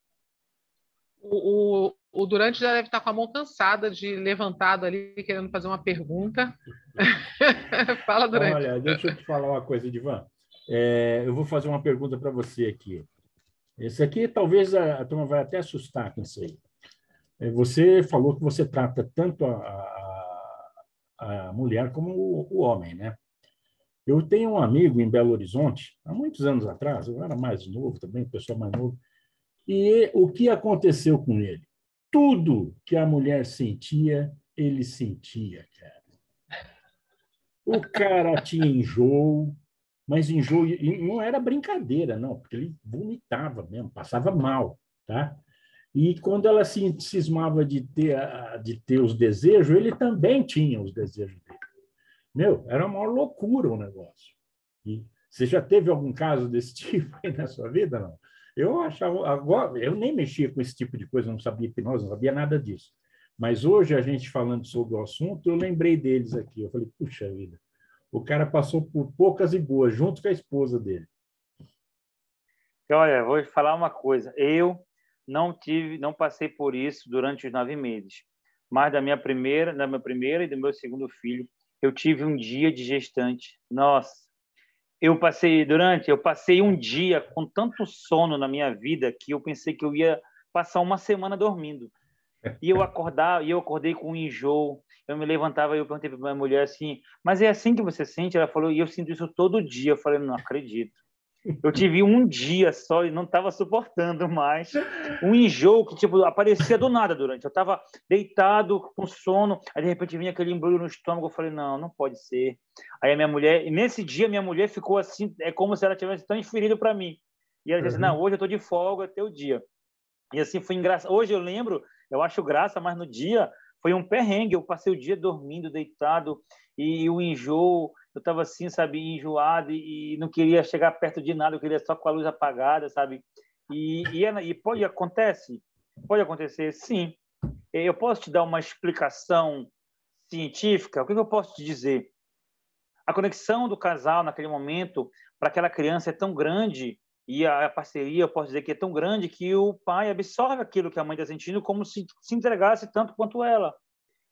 O, o, o Durante já deve estar com a mão cansada de levantado ali, querendo fazer uma pergunta. Fala, Durante. Olha, deixa eu te falar uma coisa, Divan. É, eu vou fazer uma pergunta para você aqui. Esse aqui, talvez a, a turma vai até assustar com isso aí. É, você falou que você trata tanto a, a, a mulher como o, o, homem, né? Eu tenho um amigo em Belo Horizonte, há muitos anos atrás, eu era mais novo também, pessoal mais novo, e o que aconteceu com ele? Tudo que a mulher sentia, ele sentia, cara. O cara tinha enjoo, mas enjoo não era brincadeira, não, porque ele vomitava mesmo, passava mal, tá? E quando ela se cismava de ter, de ter os desejos, ele também tinha os desejos dele. Meu, era uma loucura o negócio. E você já teve algum caso desse tipo aí na sua vida, não? Eu achava, agora, eu nem mexia com esse tipo de coisa, não sabia hipnose, não sabia nada disso. Mas hoje, a gente falando sobre o assunto, eu lembrei deles aqui. Eu falei, puxa vida, o cara passou por poucas e boas, junto com a esposa dele. Olha, vou falar uma coisa. Eu não tive, não passei por isso durante os nove meses. Mas da minha primeira, da minha primeira e do meu segundo filho, eu tive um dia de gestante. Nossa, eu passei durante, eu passei um dia com tanto sono na minha vida que eu pensei que eu ia passar uma semana dormindo. E eu acordava, e eu acordei com um enjoo. Eu me levantava e eu perguntei para minha mulher assim: "Mas é assim que você sente?" Ela falou: "E eu sinto isso todo dia". Eu falei: "Não acredito". Eu tive um dia só e não estava suportando mais. Um enjoo que tipo aparecia do nada durante. Eu estava deitado com sono, aí de repente vinha aquele embrulho no estômago. Eu falei: "Não, não pode ser". Aí a minha mulher, e nesse dia minha mulher ficou assim, é como se ela tivesse transferido para mim. E ela disse: uhum. "Não, hoje eu estou de folga até o dia". E assim foi engraçado. Hoje eu lembro, eu acho graça, mas no dia foi um perrengue. Eu passei o dia dormindo, deitado e o enjoo eu estava assim, sabe, enjoado e, não queria chegar perto de nada, eu queria só com a luz apagada, sabe? E, e, é, e pode acontece, pode acontecer, sim. Eu posso te dar uma explicação científica. O que eu posso te dizer? a conexão do casal naquele momento para aquela criança é tão grande e a, parceria, eu posso dizer que é tão grande que o pai absorve aquilo que a mãe está sentindo como se se entregasse tanto quanto ela.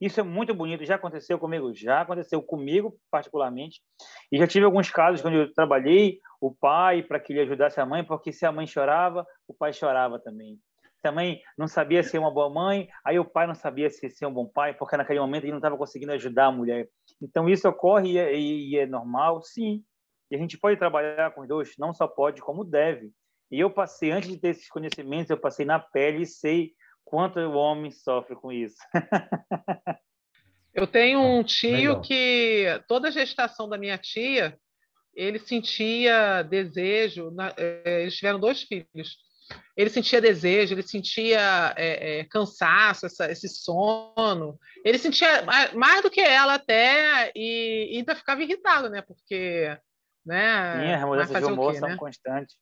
Isso é muito bonito, já aconteceu comigo, já aconteceu comigo particularmente. E já tive alguns casos quando eu trabalhei, o pai para que ele ajudasse a mãe, porque se a mãe chorava, o pai chorava também. Se a mãe não sabia ser uma boa mãe, aí o pai não sabia se ser um bom pai, porque naquele momento ele não estava conseguindo ajudar a mulher. Então isso ocorre e é, e é normal, sim, e a gente pode trabalhar com os dois, não só pode, como deve. E eu passei, antes de ter esses conhecimentos, eu passei na pele e sei quanto o homem sofre com isso. eu tenho um tio Legal. que toda a gestação da minha tia, ele sentia desejo. Na, é, eles tiveram dois filhos. Ele sentia desejo, ele sentia é, é, cansaço, essa, esse sono. Ele sentia mais do que ela até e, e ainda ficava irritado, né? Porque né? Sim, as mudanças de humor são né? constantes.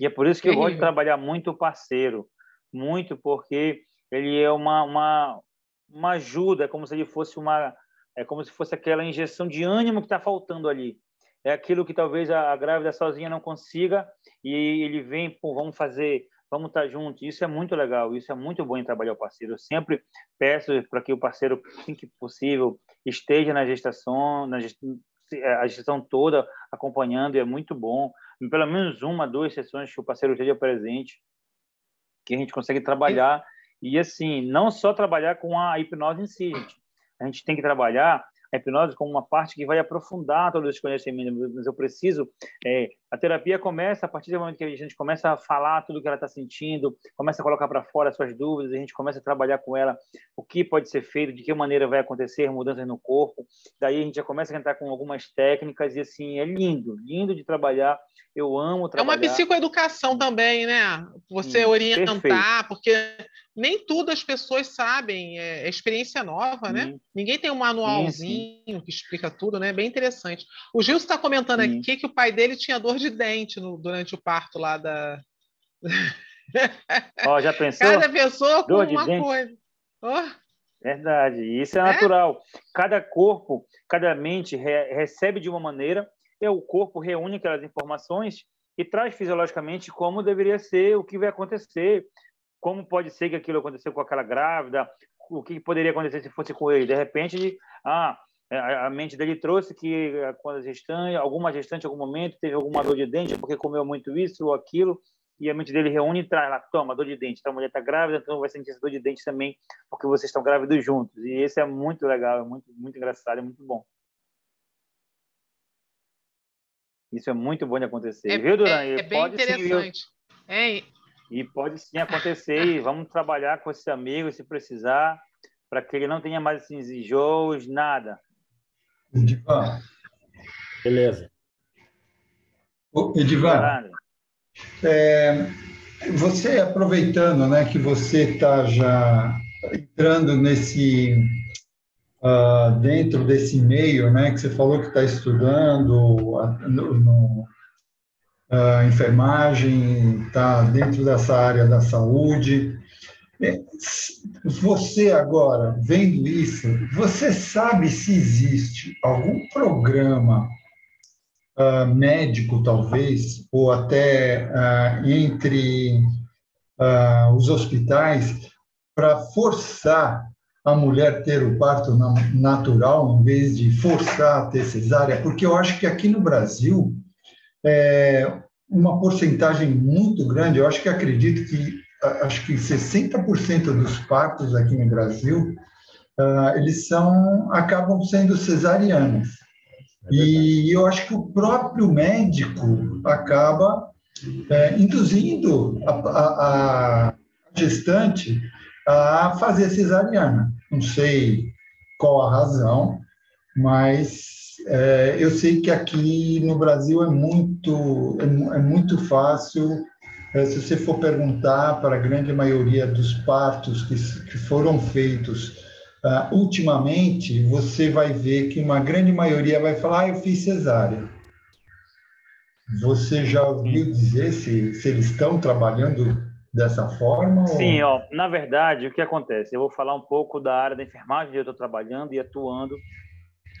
E é por isso que eu gosto de trabalhar muito o parceiro, muito porque ele é uma, uma, uma ajuda, é como se ele fosse uma é como se fosse aquela injeção de ânimo que está faltando ali. É aquilo que talvez a, a, grávida sozinha não consiga e ele vem, pô, vamos fazer, vamos estar tá juntos. Isso é muito legal, isso é muito bom em trabalhar o parceiro. Eu sempre peço para que o parceiro, assim que possível, esteja na gestação, na a gestão toda acompanhando e é muito bom. Pelo menos uma, duas sessões que o parceiro esteja presente, que a gente consegue trabalhar. E, assim, não só trabalhar com a hipnose em si, gente. A gente tem que trabalhar a hipnose como uma parte que vai aprofundar todos os conhecimentos, mas eu preciso. É, a terapia começa a partir do momento que a gente começa a falar tudo que ela está sentindo, começa a colocar para fora as suas dúvidas, a gente começa a trabalhar com ela o que pode ser feito, de que maneira vai acontecer mudanças no corpo. Daí a gente já começa a entrar com algumas técnicas e assim é lindo, lindo de trabalhar. Eu amo trabalhar. É uma psicoeducação também, né? Você orientar, perfeito. porque nem tudo as pessoas sabem, é, é experiência nova, né? Ninguém tem um manualzinho sim, sim. que explica tudo, né? Bem interessante. O Gil está comentando aqui que o pai dele tinha dor de dente no, durante o parto lá da. Ó, já pensou? Cada pessoa com uma dente. coisa. Oh. Verdade, isso é, é natural. Cada corpo, cada mente re recebe de uma maneira, e o corpo reúne aquelas informações e traz fisiologicamente como deveria ser, o que vai acontecer, como pode ser que aquilo aconteceu com aquela grávida, o que poderia acontecer se fosse com ele. De repente, ah, é, a mente dele trouxe que eh, quando a gestante, alguma gestante, em algum momento, teve alguma dor de dente porque comeu muito isso ou aquilo, e a mente dele reúne e traz lá, toma, dor de dente. Então a mulher está grávida, então vai sentir essa dor de dente também, porque vocês estão grávidos juntos. E esse é muito legal, é muito, muito engraçado, é muito bom. Isso é muito bom de acontecer, é, viu, Duran? É, é bem interessante. Sim, é, e pode sim acontecer, e vamos trabalhar com esse amigo se precisar, para que ele não tenha mais esses enjoos, nada. Edivan. Beleza. Edivan, é, você aproveitando né, que você está já entrando nesse uh, dentro desse meio, né, que você falou que está estudando no, no a enfermagem, está dentro dessa área da saúde. Você agora, vendo isso, você sabe se existe algum programa uh, médico, talvez, ou até uh, entre uh, os hospitais, para forçar a mulher ter o parto natural, em vez de forçar a ter cesárea? Porque eu acho que aqui no Brasil, é, uma porcentagem muito grande, eu acho que acredito que acho que 60% dos partos aqui no Brasil uh, eles são acabam sendo cesarianos. É e eu acho que o próprio médico acaba é, induzindo a, a, a gestante a fazer cesariana. Não sei qual a razão, mas é, eu sei que aqui no Brasil é muito, é, é muito fácil. É, se você for perguntar para a grande maioria dos partos que, que foram feitos uh, ultimamente, você vai ver que uma grande maioria vai falar: ah, eu fiz cesárea. Você já ouviu dizer se, se eles estão trabalhando dessa forma? Sim, ou... ó, na verdade, o que acontece? Eu vou falar um pouco da área da enfermagem, onde eu estou trabalhando e atuando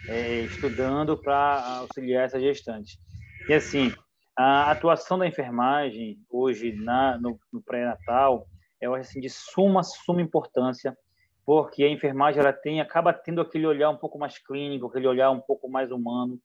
é, estudando para auxiliar essa gestante. E assim, a atuação da enfermagem hoje na, no, no pré-natal é assim, de suma, suma importância, porque a enfermagem ela tem, acaba tendo aquele olhar um pouco mais clínico, aquele olhar um pouco mais humano.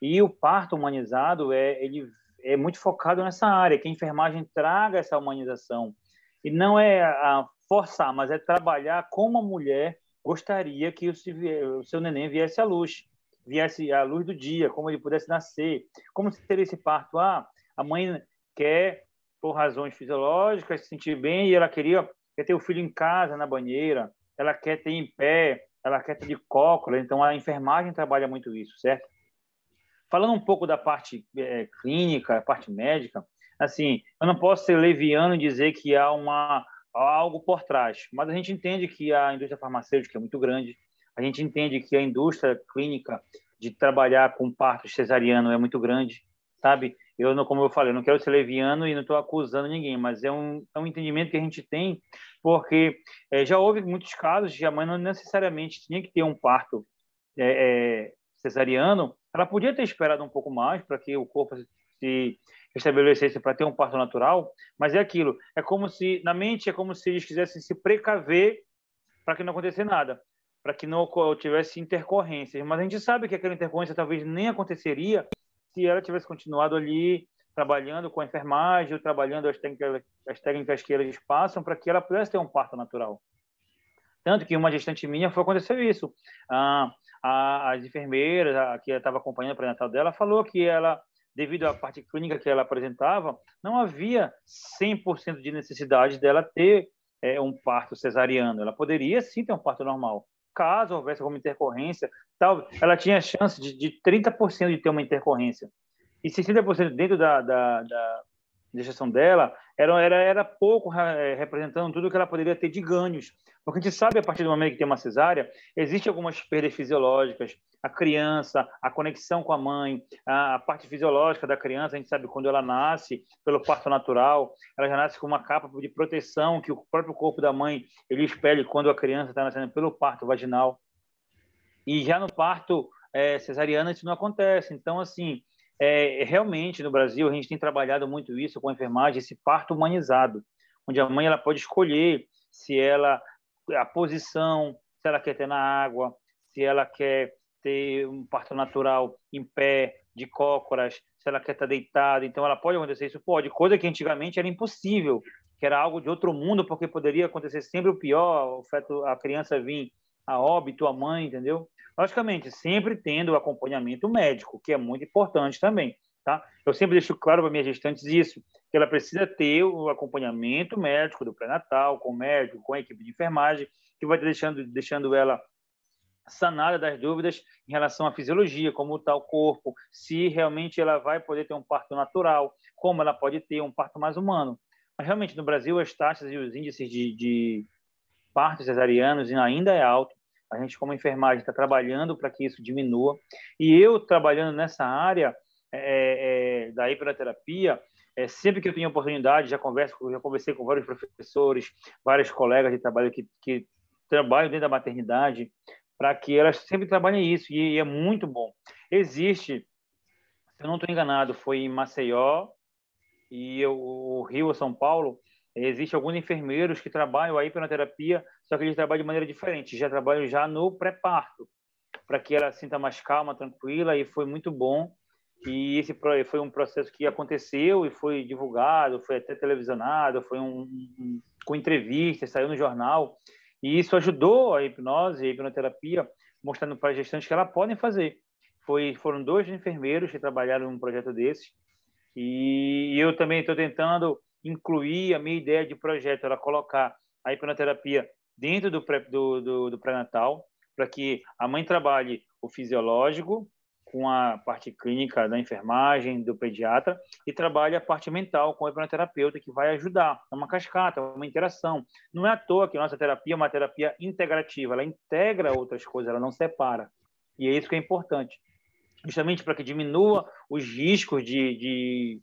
E o parto humanizado é, ele é muito focado nessa área, que a enfermagem traga essa humanização. E não é a forçar, mas é trabalhar como a mulher gostaria que o seu neném viesse à luz, viesse à luz do dia, como ele pudesse nascer, como seria esse parto. Ah, a mãe quer, por razões fisiológicas, se sentir bem e ela queria quer ter o filho em casa, na banheira, ela quer ter em pé, ela quer ter de cócola, então a enfermagem trabalha muito isso, certo? Falando um pouco da parte é, clínica, a parte médica, assim, eu não posso ser leviano e dizer que há uma algo por trás, mas a gente entende que a indústria farmacêutica é muito grande, a gente entende que a indústria clínica de trabalhar com parto cesariano é muito grande, sabe? Eu, não, como eu falei, eu não quero ser leviano e não estou acusando ninguém, mas é um, é um entendimento que a gente tem, porque é, já houve muitos casos de a mãe não necessariamente tinha que ter um parto é, é, cesariano, ela podia ter esperado um pouco mais para que o corpo se estabelecesse para ter um parto natural, mas é aquilo, é como se, na mente, é como se eles quisessem se precaver para que não acontecesse nada, para que não tivesse intercorrências. Mas a gente sabe que aquela intercorrência talvez nem aconteceria se ela tivesse continuado ali trabalhando com a enfermagem, trabalhando as técnicas, as técnicas que eles passam para que ela pudesse ter um parto natural. Tanto que uma gestante minha foi acontecer isso. Ah, a, as enfermeiras, a, que estava acompanhando o pré-natal dela, falou que ela, devido à parte clínica que ela apresentava, não havia 100% de necessidade dela ter é, um parto cesariano. Ela poderia sim ter um parto normal. Caso houvesse alguma intercorrência, tal, ela tinha chance de, de 30% de ter uma intercorrência. E 60% dentro da, da, da gestação dela era, era, era pouco é, representando tudo que ela poderia ter de ganhos. Porque a gente sabe, a partir do momento que tem uma cesárea, existem algumas perdas fisiológicas. A criança, a conexão com a mãe, a, a parte fisiológica da criança, a gente sabe quando ela nasce pelo parto natural, ela já nasce com uma capa de proteção que o próprio corpo da mãe ele espelha quando a criança está nascendo pelo parto vaginal. E já no parto é, cesariano isso não acontece. Então, assim, é, realmente no Brasil a gente tem trabalhado muito isso com a enfermagem, esse parto humanizado, onde a mãe ela pode escolher se ela a posição, se ela quer ter na água, se ela quer ter um parto natural em pé, de cócoras, se ela quer estar deitada. Então, ela pode acontecer isso? Pode. Coisa que antigamente era impossível, que era algo de outro mundo, porque poderia acontecer sempre o pior, o feto, a criança vir a óbito, a mãe, entendeu? Logicamente, sempre tendo o acompanhamento médico, que é muito importante também. Tá? Eu sempre deixo claro para minhas gestantes isso, que ela precisa ter o acompanhamento médico do pré-natal, com o médico, com a equipe de enfermagem, que vai deixando, deixando ela sanada das dúvidas em relação à fisiologia, como está o corpo, se realmente ela vai poder ter um parto natural, como ela pode ter um parto mais humano. Mas realmente no Brasil as taxas e os índices de, de partos cesarianos ainda é alto. A gente como enfermagem está trabalhando para que isso diminua. E eu trabalhando nessa área, é, é, da hipnoterapia, é, sempre que eu tenho oportunidade, já converso, já conversei com vários professores, vários colegas de trabalho que, que trabalham dentro da maternidade, para que elas sempre trabalhem isso, e, e é muito bom. Existe, se eu não estou enganado, foi em Maceió e eu, o Rio São Paulo, existe alguns enfermeiros que trabalham a hipnoterapia, só que eles trabalham de maneira diferente, já trabalham já no pré-parto, para que ela sinta mais calma, tranquila, e foi muito bom e esse foi um processo que aconteceu e foi divulgado, foi até televisionado, foi um, um com entrevistas, saiu no jornal. E isso ajudou a hipnose, a hipnoterapia, mostrando para as gestantes que elas podem fazer. Foi, foram dois enfermeiros que trabalharam num projeto desse. E eu também estou tentando incluir a minha ideia de projeto, ela colocar a hipnoterapia dentro do pré-natal, do, do, do pré para que a mãe trabalhe o fisiológico, com a parte clínica da enfermagem, do pediatra, e trabalha a parte mental com o hipnoterapeuta, que vai ajudar. É uma cascata, é uma interação. Não é à toa que nossa terapia é uma terapia integrativa, ela integra outras coisas, ela não separa. E é isso que é importante. Justamente para que diminua os riscos de, de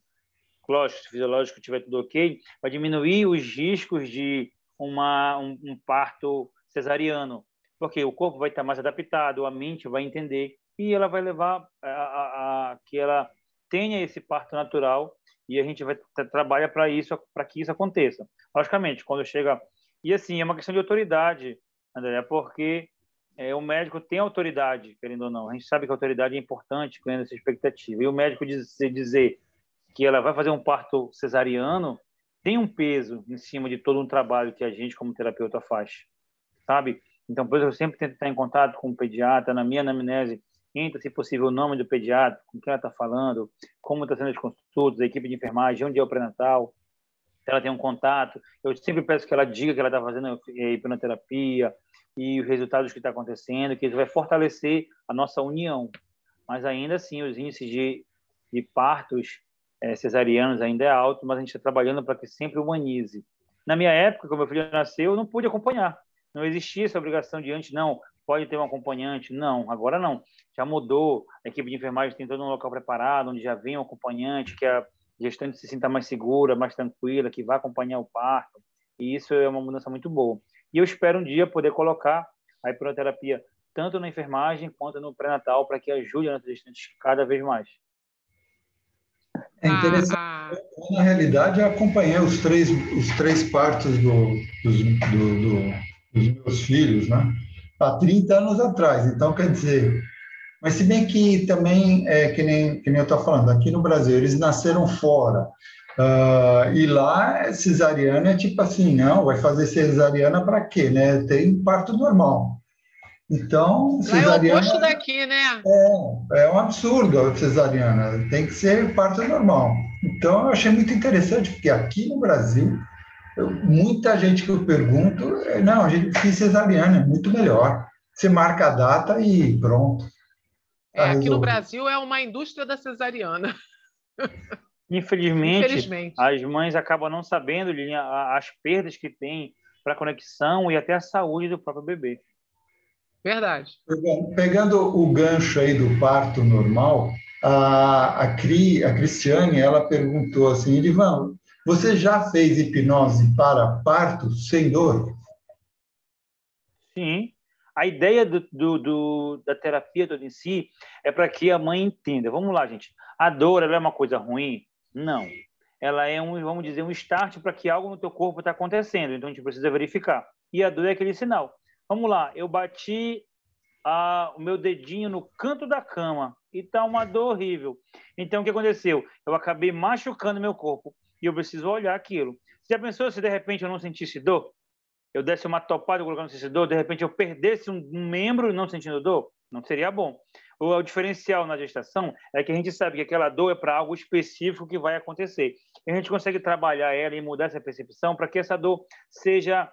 lógico, se fisiológico tiver tudo ok, vai diminuir os riscos de uma, um, um parto cesariano, porque o corpo vai estar mais adaptado, a mente vai entender e ela vai levar a, a, a que ela tenha esse parto natural e a gente vai trabalhar para isso, para que isso aconteça. Logicamente, quando chega e assim é uma questão de autoridade, André, porque é, o médico tem autoridade, querendo ou não. A gente sabe que a autoridade é importante, criando essa expectativa. E o médico dizer, dizer que ela vai fazer um parto cesariano tem um peso em cima de todo um trabalho que a gente, como terapeuta, faz, sabe? Então, por isso, eu sempre tento estar em contato com o pediatra, na minha anamnese, entra, se possível, o nome do pediatra, com quem ela está falando, como está sendo as consultas, a equipe de enfermagem, onde é o pré-natal, se ela tem um contato. Eu sempre peço que ela diga que ela está fazendo hipnoterapia e os resultados que está acontecendo, que isso vai fortalecer a nossa união. Mas ainda assim, os índices de, de partos é, cesarianos ainda é alto, mas a gente está trabalhando para que sempre humanize. Na minha época, quando meu filho nasceu, eu não pude acompanhar. Não existia essa obrigação de antes, não, pode ter um acompanhante. Não, agora não. Já mudou. A equipe de enfermagem tem todo um local preparado, onde já vem um acompanhante, que a gestante se sinta mais segura, mais tranquila, que vai acompanhar o parto. E isso é uma mudança muito boa. E eu espero um dia poder colocar a hipnoterapia tanto na enfermagem quanto no pré-natal para que ajude a nossa gestante cada vez mais. É interessante. Ah, ah. Na realidade, eu acompanhei os três, os três partos do, dos, do, do, dos meus filhos, né? Há 30 anos atrás. Então, quer dizer, mas se bem que também, é, que, nem, que nem eu estou falando, aqui no Brasil, eles nasceram fora. Uh, e lá, cesariana é tipo assim, não, vai fazer cesariana para quê? Né? Tem parto normal. Então, cesariana... é o oposto daqui, né? É, é um absurdo a cesariana, tem que ser parto normal. Então, eu achei muito interessante, porque aqui no Brasil, eu, muita gente que eu pergunto, é, não, a gente fiz cesariana, é muito melhor. Você marca a data e pronto. Tá é, aqui no Brasil é uma indústria da cesariana. Infelizmente, Infelizmente, as mães acabam não sabendo as perdas que tem para a conexão e até a saúde do próprio bebê. Verdade. Pegando o gancho aí do parto normal, a, a, Cri, a Cristiane, ela perguntou assim, Edivan, você já fez hipnose para parto sem dor? Sim. A ideia do, do, do da terapia toda em si é para que a mãe entenda. Vamos lá, gente. A dor é uma coisa ruim? Não. Ela é um, vamos dizer, um start para que algo no teu corpo está acontecendo. Então a gente precisa verificar. E a dor é aquele sinal. Vamos lá, eu bati a, o meu dedinho no canto da cama e tá uma dor horrível. Então, o que aconteceu? Eu acabei machucando meu corpo e eu preciso olhar aquilo. Você já pensou se de repente eu não sentisse dor? Eu desse uma topada colocando sentisse dor, de repente eu perdesse um, um membro não sentindo dor? Não seria bom. O, o diferencial na gestação é que a gente sabe que aquela dor é para algo específico que vai acontecer. E a gente consegue trabalhar ela e mudar essa percepção para que essa dor seja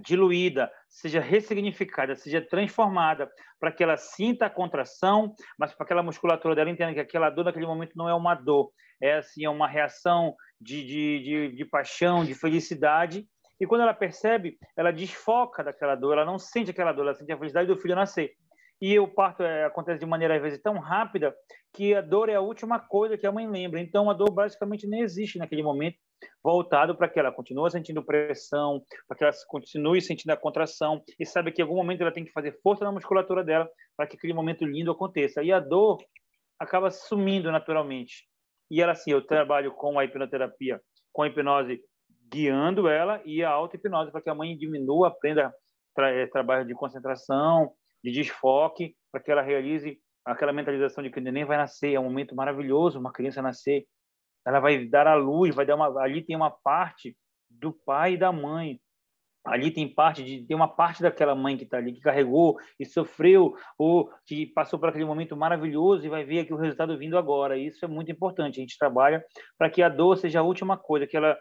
diluída, seja ressignificada, seja transformada, para que ela sinta a contração, mas para que aquela musculatura dela entenda que aquela dor naquele momento não é uma dor, é assim, é uma reação de, de, de, de paixão, de felicidade. E quando ela percebe, ela desfoca daquela dor, ela não sente aquela dor, ela sente a felicidade do filho nascer. E o parto é, acontece de maneira, às vezes, tão rápida que a dor é a última coisa que a mãe lembra. Então, a dor basicamente nem existe naquele momento, voltado para que ela continue sentindo pressão, para que ela continue sentindo a contração e sabe que em algum momento ela tem que fazer força na musculatura dela para que aquele momento lindo aconteça. E a dor acaba sumindo naturalmente. E ela, assim, eu trabalho com a hipnoterapia, com a hipnose guiando ela e a auto-hipnose para que a mãe diminua, aprenda tra eh, trabalho de concentração, de desfoque, para que ela realize aquela mentalização de que o neném vai nascer, é um momento maravilhoso, uma criança nascer, ela vai dar a luz, vai dar uma, ali tem uma parte do pai e da mãe, ali tem parte de tem uma parte daquela mãe que está ali que carregou e sofreu ou que passou por aquele momento maravilhoso e vai ver aqui o resultado vindo agora. Isso é muito importante. A gente trabalha para que a dor seja a última coisa que ela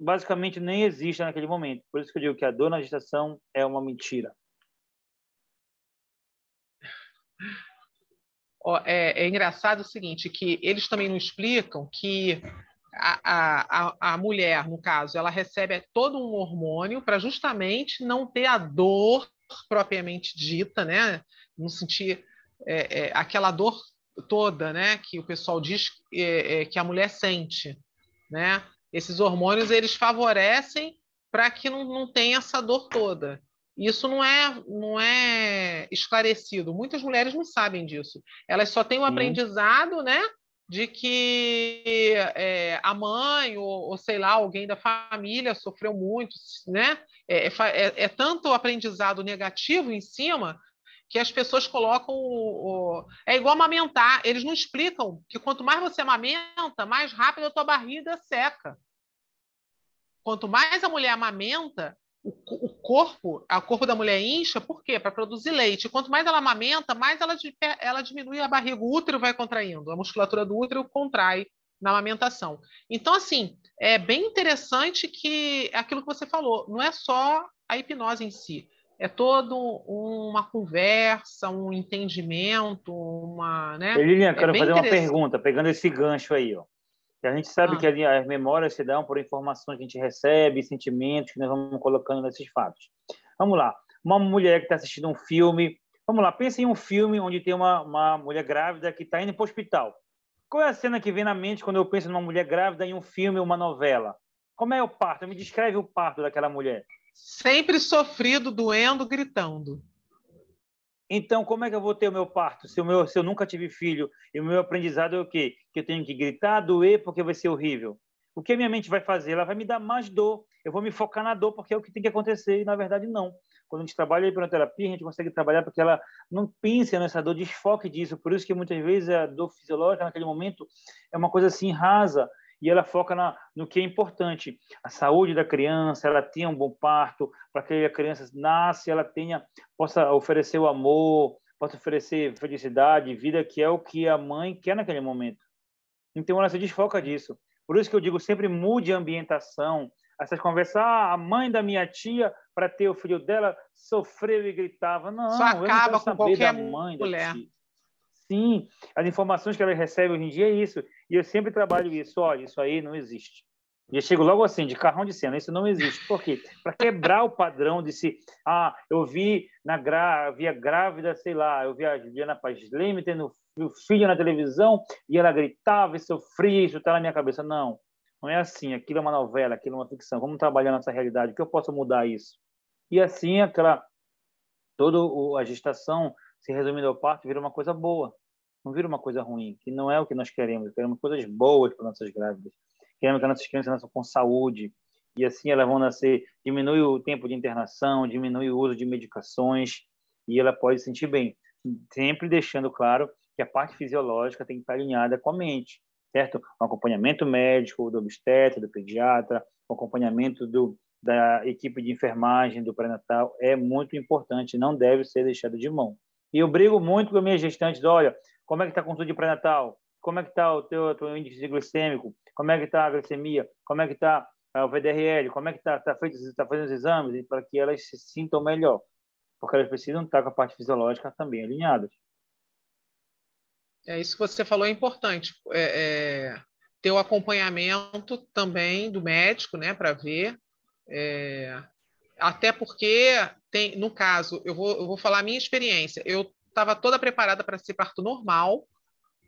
basicamente nem exista naquele momento. Por isso que eu digo que a dor na gestação é uma mentira é, é, engraçado o seguinte, que eles também não explicam que a, a, a mulher, no caso, ela recebe todo um hormônio para justamente não ter a dor propriamente dita, né? Não sentir é, é, aquela dor toda, né? Que o pessoal diz é, é, que a mulher sente, né? Esses hormônios eles favorecem para que não, não tenha essa dor toda. Isso não é, não é esclarecido. Muitas mulheres não sabem disso. Elas só têm o um aprendizado, né? De que é, a mãe ou, ou, sei lá, alguém da família sofreu muito, né? É, é, é, é tanto aprendizado negativo em cima que as pessoas colocam o, o, é igual amamentar. Eles não explicam que quanto mais você amamenta, mais rápido a tua barriga seca. Quanto mais a mulher amamenta, o, o corpo, o corpo da mulher incha, por quê? Para produzir leite. Quanto mais ela amamenta, mais ela, ela diminui a barriga, o útero vai contraindo, a musculatura do útero contrai na amamentação. Então, assim, é bem interessante que aquilo que você falou, não é só a hipnose em si, é todo uma conversa, um entendimento, uma. Né? Lilian, é quero fazer uma pergunta, pegando esse gancho aí. Ó. A gente sabe ah. que as memórias se dão por informações que a gente recebe, sentimentos que nós vamos colocando nesses fatos. Vamos lá. Uma mulher que está assistindo um filme. Vamos lá, pensa em um filme onde tem uma, uma mulher grávida que está indo para o hospital. Qual é a cena que vem na mente quando eu penso numa mulher grávida em um filme ou uma novela? Como é o parto? Me descreve o parto daquela mulher. Sempre sofrido, doendo, gritando. Então, como é que eu vou ter o meu parto se, o meu, se eu nunca tive filho e o meu aprendizado é o quê? Que eu tenho que gritar, doer, porque vai ser horrível. O que a minha mente vai fazer? Ela vai me dar mais dor. Eu vou me focar na dor, porque é o que tem que acontecer, e na verdade não. Quando a gente trabalha a hipnoterapia, a gente consegue trabalhar porque ela não pense nessa dor, desfoque disso. Por isso que muitas vezes a dor fisiológica naquele momento é uma coisa assim rasa, e ela foca na, no que é importante. A saúde da criança, ela tenha um bom parto, para que a criança nasce, ela tenha, possa oferecer o amor, possa oferecer felicidade, vida, que é o que a mãe quer naquele momento. Então, ela se desfoca disso. Por isso que eu digo sempre mude a ambientação. Essas conversas, ah, a mãe da minha tia, para ter o filho dela, sofreu e gritava. Não, Só acaba com qualquer mãe mulher. Sim, as informações que ela recebe hoje em dia é isso. E eu sempre trabalho isso. Olha, isso aí não existe. E eu chego logo assim, de carrão de cena, isso não existe. Por quê? Para quebrar o padrão de se, ah, eu vi na gra... via grávida, sei lá, eu vi a Juliana Paz Leme tendo o filho na televisão e ela gritava e sofria, isso está na minha cabeça. Não, não é assim. Aquilo é uma novela, aquilo é uma ficção. Vamos trabalhar nessa realidade. O que eu posso mudar isso? E assim, aquela toda a gestação se resumindo ao parto vira uma coisa boa não vira uma coisa ruim, que não é o que nós queremos. Queremos coisas boas para nossas grávidas. Queremos que nossas crianças nasçam com saúde e assim elas vão nascer. Diminui o tempo de internação, diminui o uso de medicações e ela pode se sentir bem. Sempre deixando claro que a parte fisiológica tem que estar alinhada com a mente, certo? O acompanhamento médico do obstetra, do pediatra, o acompanhamento do, da equipe de enfermagem do pré-natal é muito importante, não deve ser deixado de mão. E eu brigo muito com as minhas gestantes, olha, como é que está consulta de pré-natal? Como é que está o teu, teu, índice glicêmico? Como é que está a glicemia? Como é que está o VDRL? Como é que está tá feito, tá fazendo os exames para que elas se sintam melhor? Porque elas precisam estar com a parte fisiológica também alinhadas. É isso que você falou é importante. É, é, ter o acompanhamento também do médico, né, para ver. É, até porque tem, no caso, eu vou, eu vou falar a minha experiência. Eu estava toda preparada para ser parto normal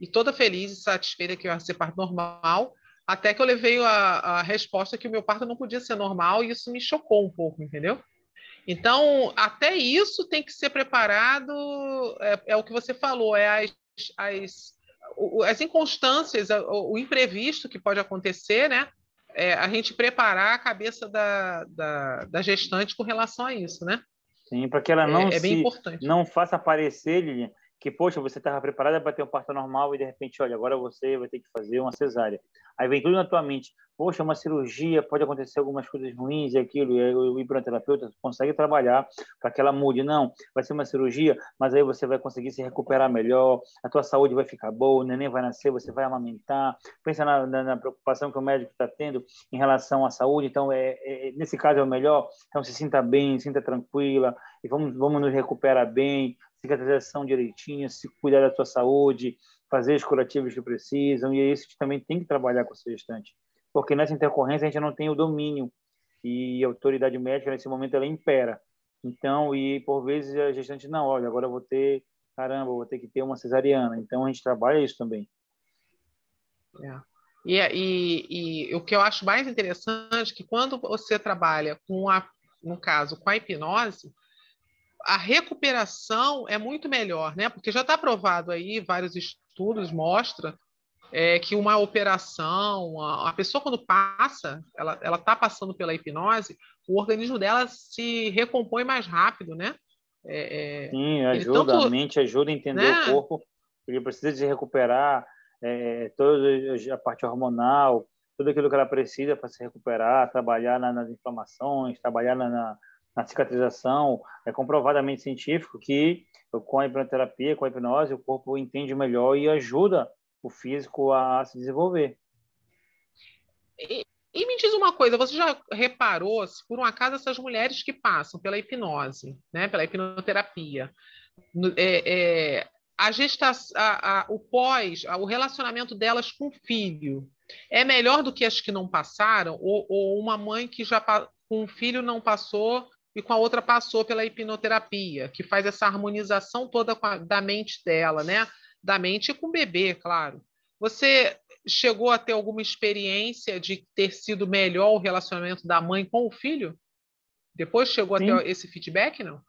e toda feliz e satisfeita que ia ser parto normal, até que eu levei a, a resposta que o meu parto não podia ser normal e isso me chocou um pouco, entendeu? Então, até isso tem que ser preparado, é, é o que você falou, é as, as, as inconstâncias, o, o imprevisto que pode acontecer, né? É, a gente preparar a cabeça da, da, da gestante com relação a isso, né? Sim, para que ela é, não é, é se, não faça aparecer, Lilian, que, poxa, você estava preparada para ter um parto normal e, de repente, olha, agora você vai ter que fazer uma cesárea. Aí vem tudo na tua mente, poxa, uma cirurgia, pode acontecer algumas coisas ruins e aquilo, e o hipnoterapeuta consegue trabalhar para que ela mude. Não, vai ser uma cirurgia, mas aí você vai conseguir se recuperar melhor, a tua saúde vai ficar boa, o neném vai nascer, você vai amamentar. Pensa na, na, na preocupação que o médico está tendo em relação à saúde, então, é, é, nesse caso é o melhor, então se sinta bem, sinta tranquila, e vamos, vamos nos recuperar bem, cicatrização direitinho, se cuidar da tua saúde, fazer os curativos que precisam, e é isso que também tem que trabalhar com o gestante. Porque nessa intercorrência a gente não tem o domínio, e a autoridade médica nesse momento ela impera. Então, e por vezes a gestante, não, olha, agora eu vou ter, caramba, vou ter que ter uma cesariana. Então a gente trabalha isso também. É. E, e, e, o que eu acho mais interessante é que quando você trabalha com a, no caso, com a hipnose, a recuperação é muito melhor, né? Porque já está provado aí, vários estudos mostram é, que uma operação, a, a, pessoa quando passa, ela está passando pela hipnose, o organismo dela se recompõe mais rápido, né? É, é Sim, ajuda, tanto, a mente ajuda a entender né? o corpo, porque precisa se recuperar é, toda a parte hormonal, tudo aquilo que ela precisa para se recuperar, trabalhar na, nas inflamações, trabalhar na, na, na, cicatrização. É comprovadamente científico que com a hipnoterapia, com a hipnose, o corpo entende melhor e ajuda o físico a se desenvolver. E, e me diz uma coisa, você já reparou se por um acaso essas mulheres que passam pela hipnose, né, pela hipnoterapia, é, é, a gestação, a, a, o pós, o relacionamento delas com o filho é melhor do que as que não passaram? Ou, ou uma mãe que já com um filho não passou e com a outra passou pela hipnoterapia, que faz essa harmonização toda a, da mente dela, né? Da mente com o bebê, claro. Você chegou a ter alguma experiência de ter sido melhor o relacionamento da mãe com o filho? Depois chegou Sim. a ter esse feedback, não?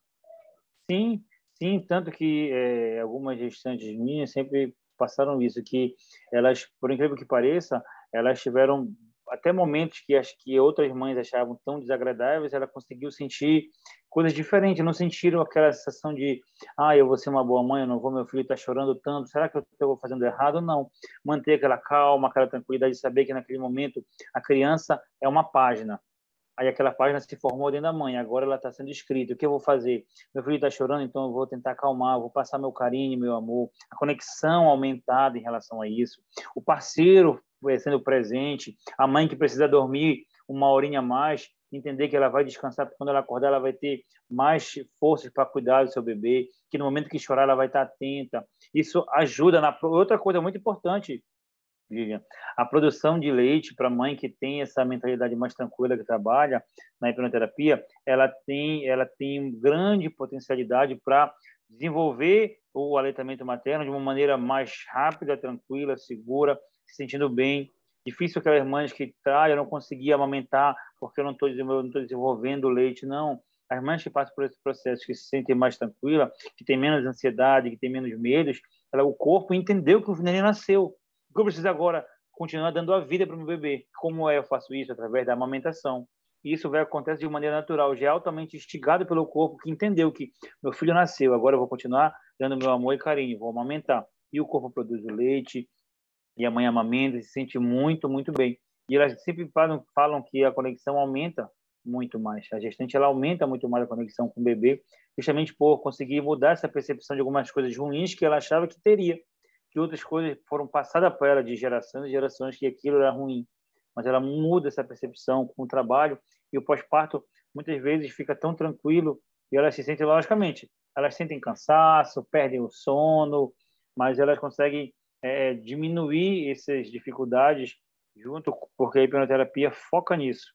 Sim, sim, tanto que é, algumas gestantes minhas sempre passaram isso, que elas, por incrível que pareça, elas tiveram até momentos que acho que outras mães achavam tão desagradáveis, ela conseguiu sentir coisas diferentes, não sentiram aquela sensação de, ah, eu vou ser uma boa mãe, eu não vou, meu filho está chorando tanto, será que eu estou fazendo errado? Não. Manter aquela calma, aquela tranquilidade de saber que naquele momento a criança é uma página, Aí aquela página se formou dentro da mãe, agora ela está sendo escrita. O que eu vou fazer? Meu filho está chorando, então eu vou tentar acalmar, vou passar meu carinho, meu amor. A conexão aumentada em relação a isso. O parceiro sendo presente, a mãe que precisa dormir uma horinha a mais, entender que ela vai descansar, quando ela acordar ela vai ter mais forças para cuidar do seu bebê, que no momento que chorar ela vai estar atenta. Isso ajuda na outra coisa muito importante, Vivian. A produção de leite para mãe que tem essa mentalidade mais tranquila que trabalha na hipnoterapia, ela tem, ela tem grande potencialidade para desenvolver o aleitamento materno de uma maneira mais rápida, tranquila, segura, se sentindo bem. Difícil aquelas mães que, ah, eu não consegui amamentar porque eu não estou desenvolvendo o leite. Não, as mães que passam por esse processo, que se sentem mais tranquila, que têm menos ansiedade, que têm menos medos, ela, o corpo entendeu que o neném nasceu que eu preciso agora continuar dando a vida para o meu bebê. Como é eu faço isso? Através da amamentação. E isso vai acontecer de maneira natural, já é altamente instigado pelo corpo, que entendeu que meu filho nasceu, agora eu vou continuar dando meu amor e carinho, vou amamentar. E o corpo produz o leite, e a mãe amamenta, se sente muito, muito bem. E elas sempre falam, falam que a conexão aumenta muito mais. A gestante ela aumenta muito mais a conexão com o bebê, justamente por conseguir mudar essa percepção de algumas coisas ruins que ela achava que teria que outras coisas foram passadas para ela de gerações e gerações que aquilo era ruim. Mas ela muda essa percepção com o trabalho e o pós-parto muitas vezes fica tão tranquilo e elas se sentem, logicamente, elas sentem cansaço, perdem o sono, mas elas conseguem é, diminuir essas dificuldades junto, porque a hipnoterapia foca nisso.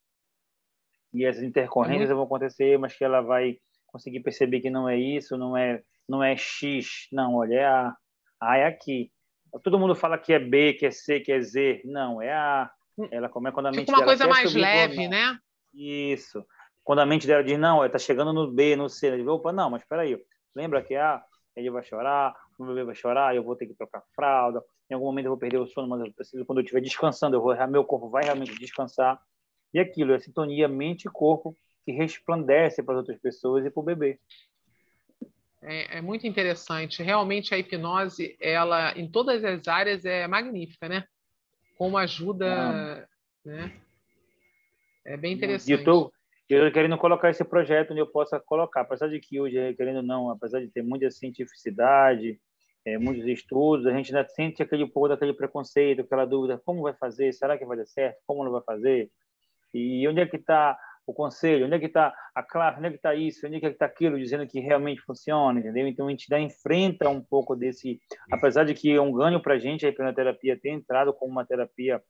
E as intercorrências uhum. vão acontecer, mas que ela vai conseguir perceber que não é isso, não é não é X, não, olha, é A, a é aqui. Todo mundo fala que é B, que é C, que é Z. Não, é A. Ela começa quando a mente Fica uma coisa mais leve, né? Isso. Quando a mente dela diz, não, está chegando no B, no C, ela diz, opa, não, mas espera aí. Lembra que é A, ele vai chorar, o bebê vai chorar, eu vou ter que trocar fralda, em algum momento eu vou perder o sono, mas eu preciso, quando eu estiver descansando, eu vou, meu corpo vai realmente descansar. E aquilo, é a sintonia mente e corpo que resplandece para as outras pessoas e para o bebê. É, é, muito interessante. Realmente a hipnose, ela em todas as áreas é magnífica, né? Como ajuda, né? É bem interessante. Eu estou eu querendo colocar esse projeto onde eu possa colocar, apesar de que hoje, querendo não, apesar de ter muita cientificidade, é, muitos estudos, a gente ainda sente aquele pouco daquele preconceito, aquela dúvida, como vai fazer? Será que vai dar certo? Como não vai fazer? E onde é que está o conselho, onde é que está a classe, onde é que está isso, onde é que está aquilo, dizendo que realmente funciona, entendeu? Então a gente dá enfrenta um pouco desse, apesar de que é um ganho para a gente a hipnoterapia ter entrado como uma terapia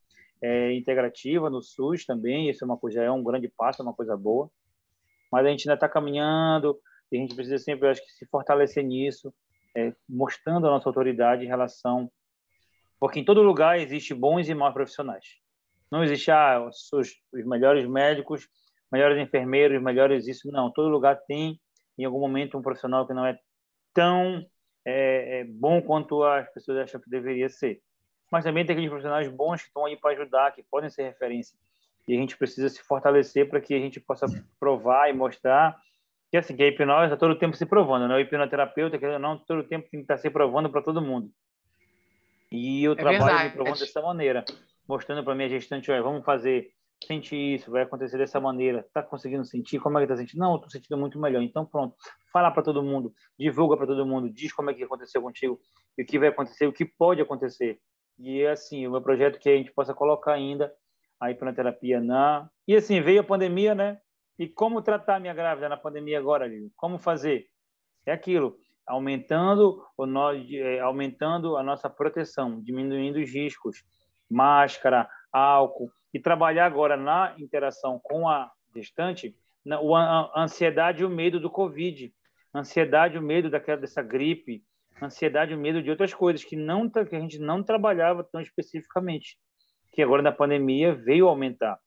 é, integrativa no SUS também, isso é uma coisa, é um grande passo, é uma coisa boa, mas a gente ainda está caminhando e a gente precisa sempre, acho que, se fortalecer nisso, é, mostrando a nossa autoridade em relação, porque em todo lugar existe bons e maus profissionais. Não existe ah, os, os melhores médicos melhores enfermeiros, melhores isso. Não, todo lugar tem em algum momento, um profissional que não é tão é, é bom quanto as pessoas acham que deveria ser. Mas também tem aqueles profissionais bons que estão aí para ajudar, que podem ser referência. E a gente precisa se fortalecer para que a gente possa provar e mostrar que assim que a hipnose está todo o tempo se provando, né? O hipnoterapeuta, que não todo o tempo tem que estar tá se provando para todo mundo. E eu é trabalho verdade. me provando dessa maneira, mostrando para minha gestante, olha, vamos fazer, sente isso, vai acontecer dessa maneira, está conseguindo sentir, como é que está sentindo? Não, estou sentindo muito melhor. Então pronto, fala para todo mundo, divulga para todo mundo, diz como é que aconteceu contigo, e o que vai acontecer, o que pode acontecer. E assim, o meu projeto que a gente possa colocar ainda a hipnoterapia na... E assim, veio a pandemia, né? E como tratar minha grávida na pandemia agora, Lívia? Como fazer? É aquilo, aumentando, o no... É, aumentando a nossa proteção, diminuindo os riscos, máscara, álcool, e trabalhar agora na interação com a gestante, a ansiedade e o medo do Covid, ansiedade e o medo daquela, dessa gripe, ansiedade e o medo de outras coisas que, não, que a gente não trabalhava tão especificamente, que agora na pandemia veio aumentar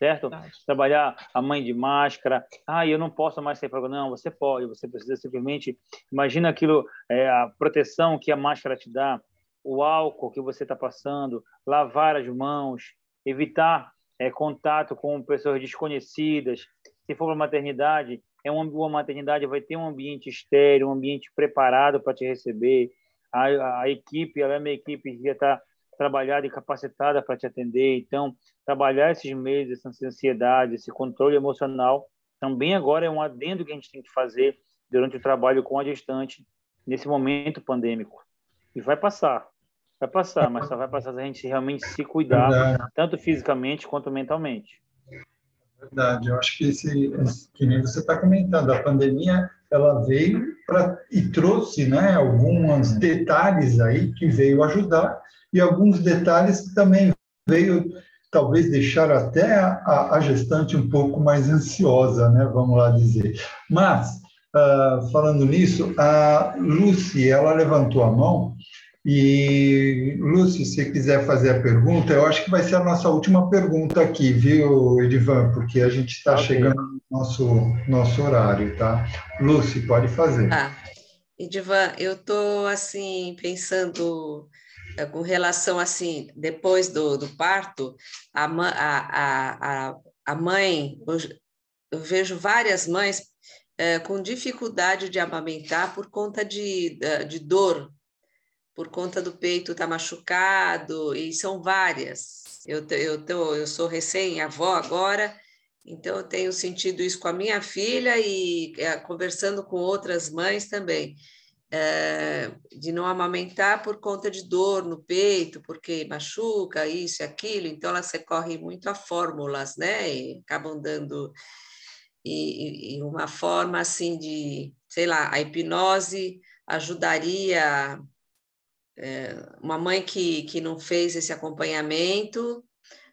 certo? Trabalhar a mãe de máscara. Ah, eu não posso mais sair para Não, você pode. Você precisa simplesmente imagina aquilo, é, a proteção que a máscara te dá, o álcool que você está passando, lavar as mãos, evitar é, contato com pessoas desconhecidas. Se for uma maternidade, é uma, uma maternidade vai ter um ambiente estéreo, um ambiente preparado para te receber. A, a equipe, ela é uma equipe que já está trabalhada e capacitada para te atender. Então, trabalhar esses meses, essa ansiedade, esse controle emocional, também agora é um adendo que a gente tem que fazer durante o trabalho com a gestante nesse momento pandêmico. E vai passar, vai passar, mas só vai passar se a gente realmente se cuidar, Verdade. tanto fisicamente quanto mentalmente. Verdade, eu acho que esse, que nem você está comentando, a pandemia ela veio pra, e trouxe né, alguns detalhes aí que veio ajudar e alguns detalhes que também veio talvez deixar até a, a gestante um pouco mais ansiosa, né, vamos lá dizer. Mas, uh, falando nisso, a Lucy, ela levantou a mão e, Lúcio, se quiser fazer a pergunta, eu acho que vai ser a nossa última pergunta aqui, viu, Edivan? Porque a gente está okay. chegando no nosso, nosso horário, tá? Lúcio, pode fazer. Ah, Edivan, eu estou, assim, pensando eh, com relação, assim, depois do, do parto, a, a, a, a mãe, eu vejo várias mães é, com dificuldade de amamentar por conta de, de dor por conta do peito tá machucado, e são várias. Eu, eu, tô, eu sou recém-avó agora, então eu tenho sentido isso com a minha filha e é, conversando com outras mães também. É, de não amamentar por conta de dor no peito, porque machuca isso e aquilo, então elas recorrem muito a fórmulas, né? E acabam dando e, e uma forma assim de, sei lá, a hipnose ajudaria é, uma mãe que, que não fez esse acompanhamento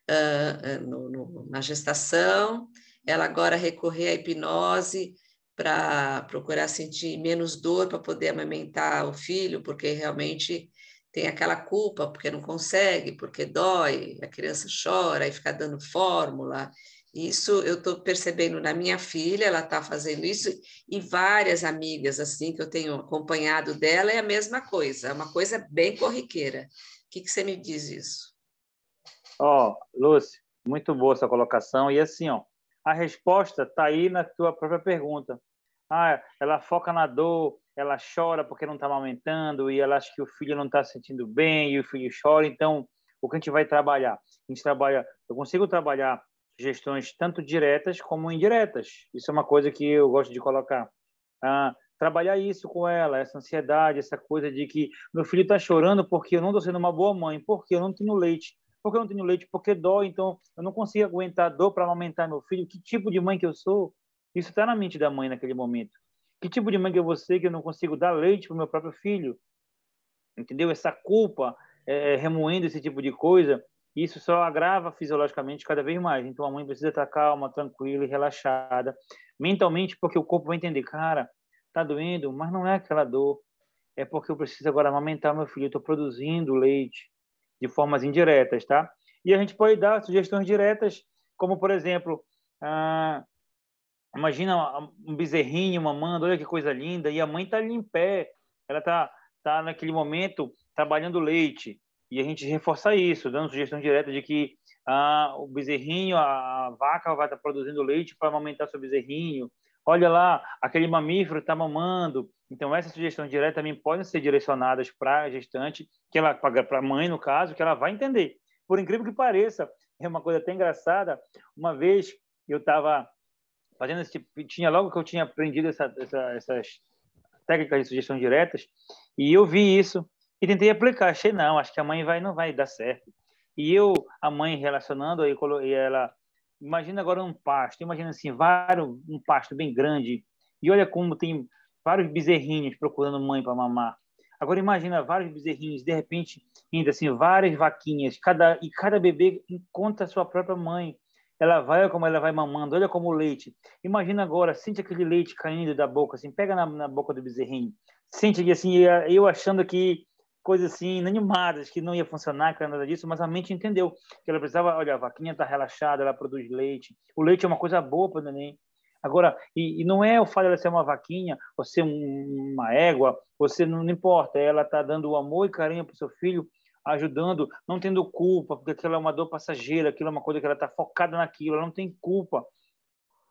uh, no, no, na gestação, ela agora recorrer à hipnose para procurar sentir menos dor para poder amamentar o filho, porque realmente tem aquela culpa, porque não consegue, porque dói, a criança chora e fica dando fórmula, isso eu estou percebendo na minha filha, ela está fazendo isso, e várias amigas assim que eu tenho acompanhado dela é a mesma coisa, é uma coisa bem corriqueira. O que, que você me diz isso? Ó, oh, muito boa essa colocação. E assim, ó, a resposta está aí na tua própria pergunta. Ah, ela foca na dor, ela chora porque não está amamentando e ela acha que o filho não está se sentindo bem e o filho chora. Então, o que a gente vai trabalhar? A gente trabalha, eu consigo trabalhar gestões tanto diretas como indiretas. Isso é uma coisa que eu gosto de colocar. Ah, trabalhar isso com ela, essa ansiedade, essa coisa de que meu filho está chorando porque eu não estou sendo uma boa mãe, porque eu não tenho leite, porque eu não tenho leite, porque dói, então eu não consigo aguentar dor para amamentar meu filho. Que tipo de mãe que eu sou? Isso está na mente da mãe naquele momento. Que tipo de mãe que eu vou ser que eu não consigo dar leite para o meu próprio filho? Entendeu? Essa culpa, é, remoendo esse tipo de coisa, isso só agrava fisiologicamente cada vez mais. Então a mãe precisa estar calma, tranquila e relaxada mentalmente, porque o corpo vai entender, cara, tá doendo, mas não é aquela dor, é porque eu preciso agora amamentar meu filho, estou produzindo leite de formas indiretas, tá? E a gente pode dar sugestões diretas, como por exemplo, ah, Imagina um bezerrinho mamando, olha que coisa linda, e a mãe está ali em pé, ela está tá naquele momento trabalhando leite. E a gente reforça isso, dando sugestão direta de que ah, o bezerrinho, a vaca vai estar produzindo leite para amamentar seu bezerrinho. Olha lá, aquele mamífero está mamando. Então, essas sugestões diretas também podem ser direcionadas para a gestante, que ela para a mãe, no caso, que ela vai entender. Por incrível que pareça, é uma coisa até engraçada. Uma vez eu estava fazendo esse tipo, tinha logo que eu tinha aprendido essa, essa, essas técnicas de sugestão diretas, e eu vi isso e tentei aplicar. Achei não, acho que a mãe vai não vai dar certo. E eu, a mãe relacionando, aí e ela, imagina agora um pasto, imagina assim, vários, um pasto bem grande, e olha como tem vários bezerrinhos procurando mãe para mamar. Agora imagina vários bezerrinhos, de repente, ainda assim, várias vaquinhas, cada e cada bebê encontra a sua própria mãe ela vai, olha como ela vai mamando, olha como o leite. Imagina agora, sente aquele leite caindo da boca, assim, pega na, na boca do bezerrinho. Sente assim, eu achando que coisas assim, inanimadas, que não ia funcionar, que nada disso, mas a mente entendeu que ela precisava, olha, a vaquinha está relaxada, ela produz leite. O leite é uma coisa boa para o neném. Agora, e, e, não é o fato dela ser uma vaquinha, ou ser um, uma égua, você não, não importa, ela está dando amor e carinho para o seu filho, ajudando, não tendo culpa, porque aquilo é uma dor passageira, aquilo é uma coisa que ela está focada naquilo, ela não tem culpa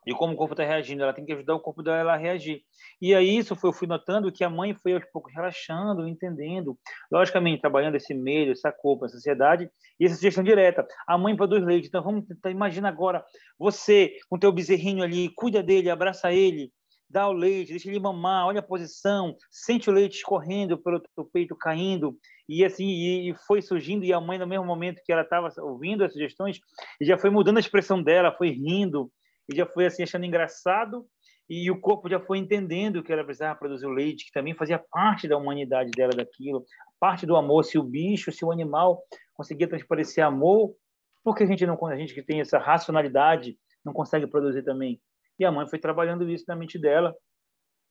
de como o corpo está reagindo, ela tem que ajudar o corpo dela a reagir. E aí isso foi, eu fui notando que a mãe foi aos poucos relaxando, entendendo, logicamente trabalhando esse medo, essa culpa, essa ansiedade e essa sugestão direta. A mãe produz leite, então vamos tentar, imagina agora você com teu bezerrinho ali, cuida dele, abraça ele, dá o leite, deixa ele mamar, olha a posição, sente o leite escorrendo pelo teu peito, caindo, e assim, e foi surgindo, e a mãe, no mesmo momento que ela estava ouvindo as sugestões, já foi mudando a expressão dela, foi rindo, e já foi assim, achando engraçado, e o corpo já foi entendendo que ela precisava produzir o leite, que também fazia parte da humanidade dela daquilo, parte do amor, se o bicho, se o animal conseguia transparecer amor, porque a gente não, a gente que tem essa racionalidade não consegue produzir também. E a mãe foi trabalhando isso na mente dela.